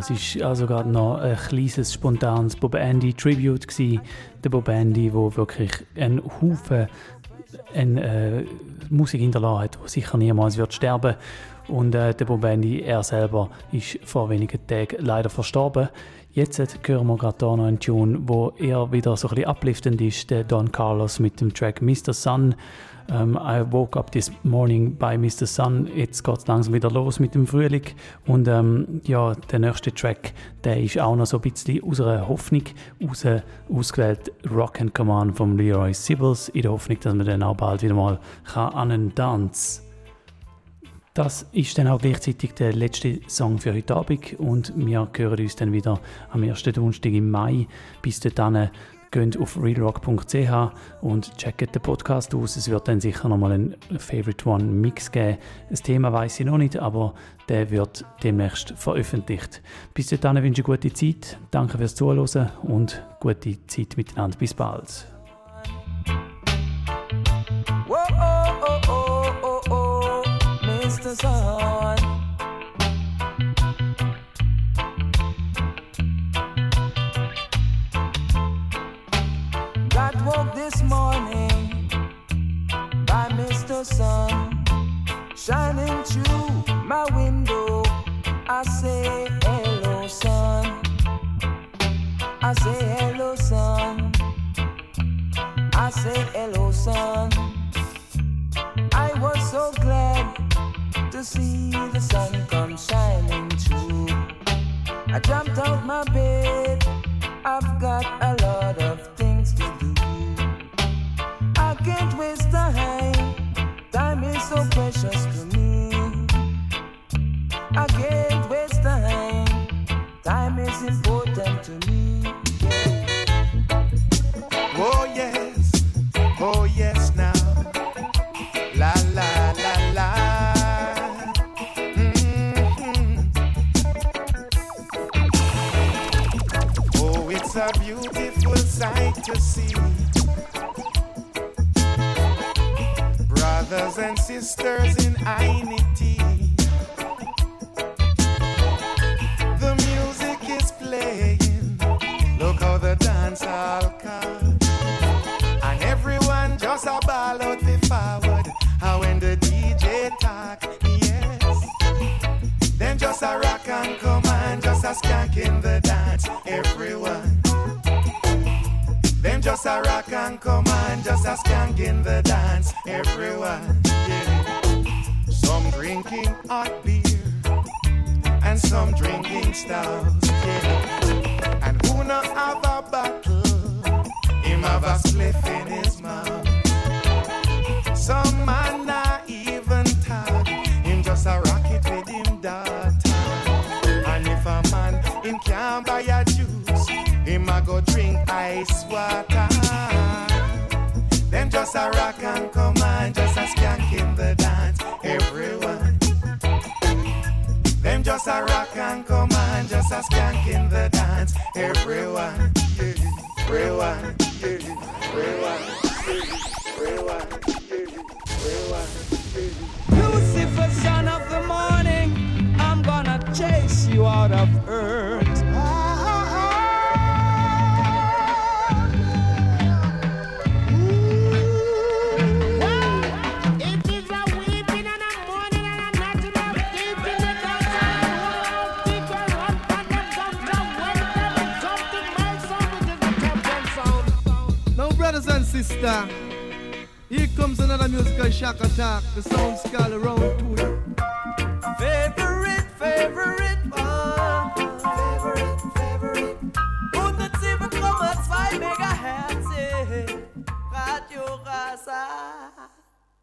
[SPEAKER 30] es war also gerade noch ein kleines, spontanes Bob Andy Tribute. Gewesen. Der Bob Andy, der wirklich einen Haufen eine, äh, Musik hinterlassen hat, die sicher niemals wird sterben
[SPEAKER 4] Und äh, der Bob Andy, er selber, ist vor wenigen Tagen leider verstorben. Jetzt hören wir gerade hier noch einen Tune, der eher wieder so ein bisschen upliftend ist, der Don Carlos mit dem Track Mr. Sun. Um, I woke up this morning by Mr. Sun. Jetzt geht es langsam wieder los mit dem Frühling. Und ähm, ja, der nächste Track, der ist auch noch so ein bisschen aus einer Hoffnung raus ausgewählt. Rock and Command von Leroy Sibbles, in der Hoffnung, dass man dann auch bald wieder mal kann an einen Tanz das ist dann auch gleichzeitig der letzte Song für heute Abend und wir hören uns dann wieder am ersten Donnerstag im Mai. Bis dahin geht auf realrock.ch und checkt den Podcast aus. Es wird dann sicher nochmal einen Favorite One Mix geben. Das Thema weiß ich noch nicht, aber der wird demnächst veröffentlicht. Bis dahin wünsche ich gute Zeit. Danke fürs Zuhören und gute Zeit miteinander. Bis bald.
[SPEAKER 2] Mr. Sun shining through my window. I say hello, sun. I say hello, sun. I say hello, sun. I was so glad to see the sun come shining through. I jumped out my bed. I've got a lot of so precious to me. I can't waste time. Time is important to me.
[SPEAKER 7] Oh yes, oh yes now. La la la la. Mhm. Oh, it's a beautiful sight to see. Brothers and sisters in unity. The music is playing. Look how the dance all come. And everyone just a ball out the forward. How when the DJ talk, yes. Then just a rock and come on, just a skank in the dance, just a rock and come on, just a skank in the dance, everyone. Yeah. Some drinking hot beer and some drinking stout. Yeah. And who not have a bottle, him have a spliff in his mouth. Some man not even talk, him just a rocket with him daughter. And if a man him can't buy a juice, him a go drink ice water. Just a rock and come on, just a skank in the dance, everyone. Them just a rock and come on, just a skank in the dance, everyone. Everyone, everyone, everyone, everyone.
[SPEAKER 2] Lucifer, son of the morning, I'm gonna chase you out of earth.
[SPEAKER 31] Sisters, here comes another musical shock attack. The sound scale around two.
[SPEAKER 2] Favorite, favorite one. Favorite, favorite. 107,2 Megahertz. Radio Rasa.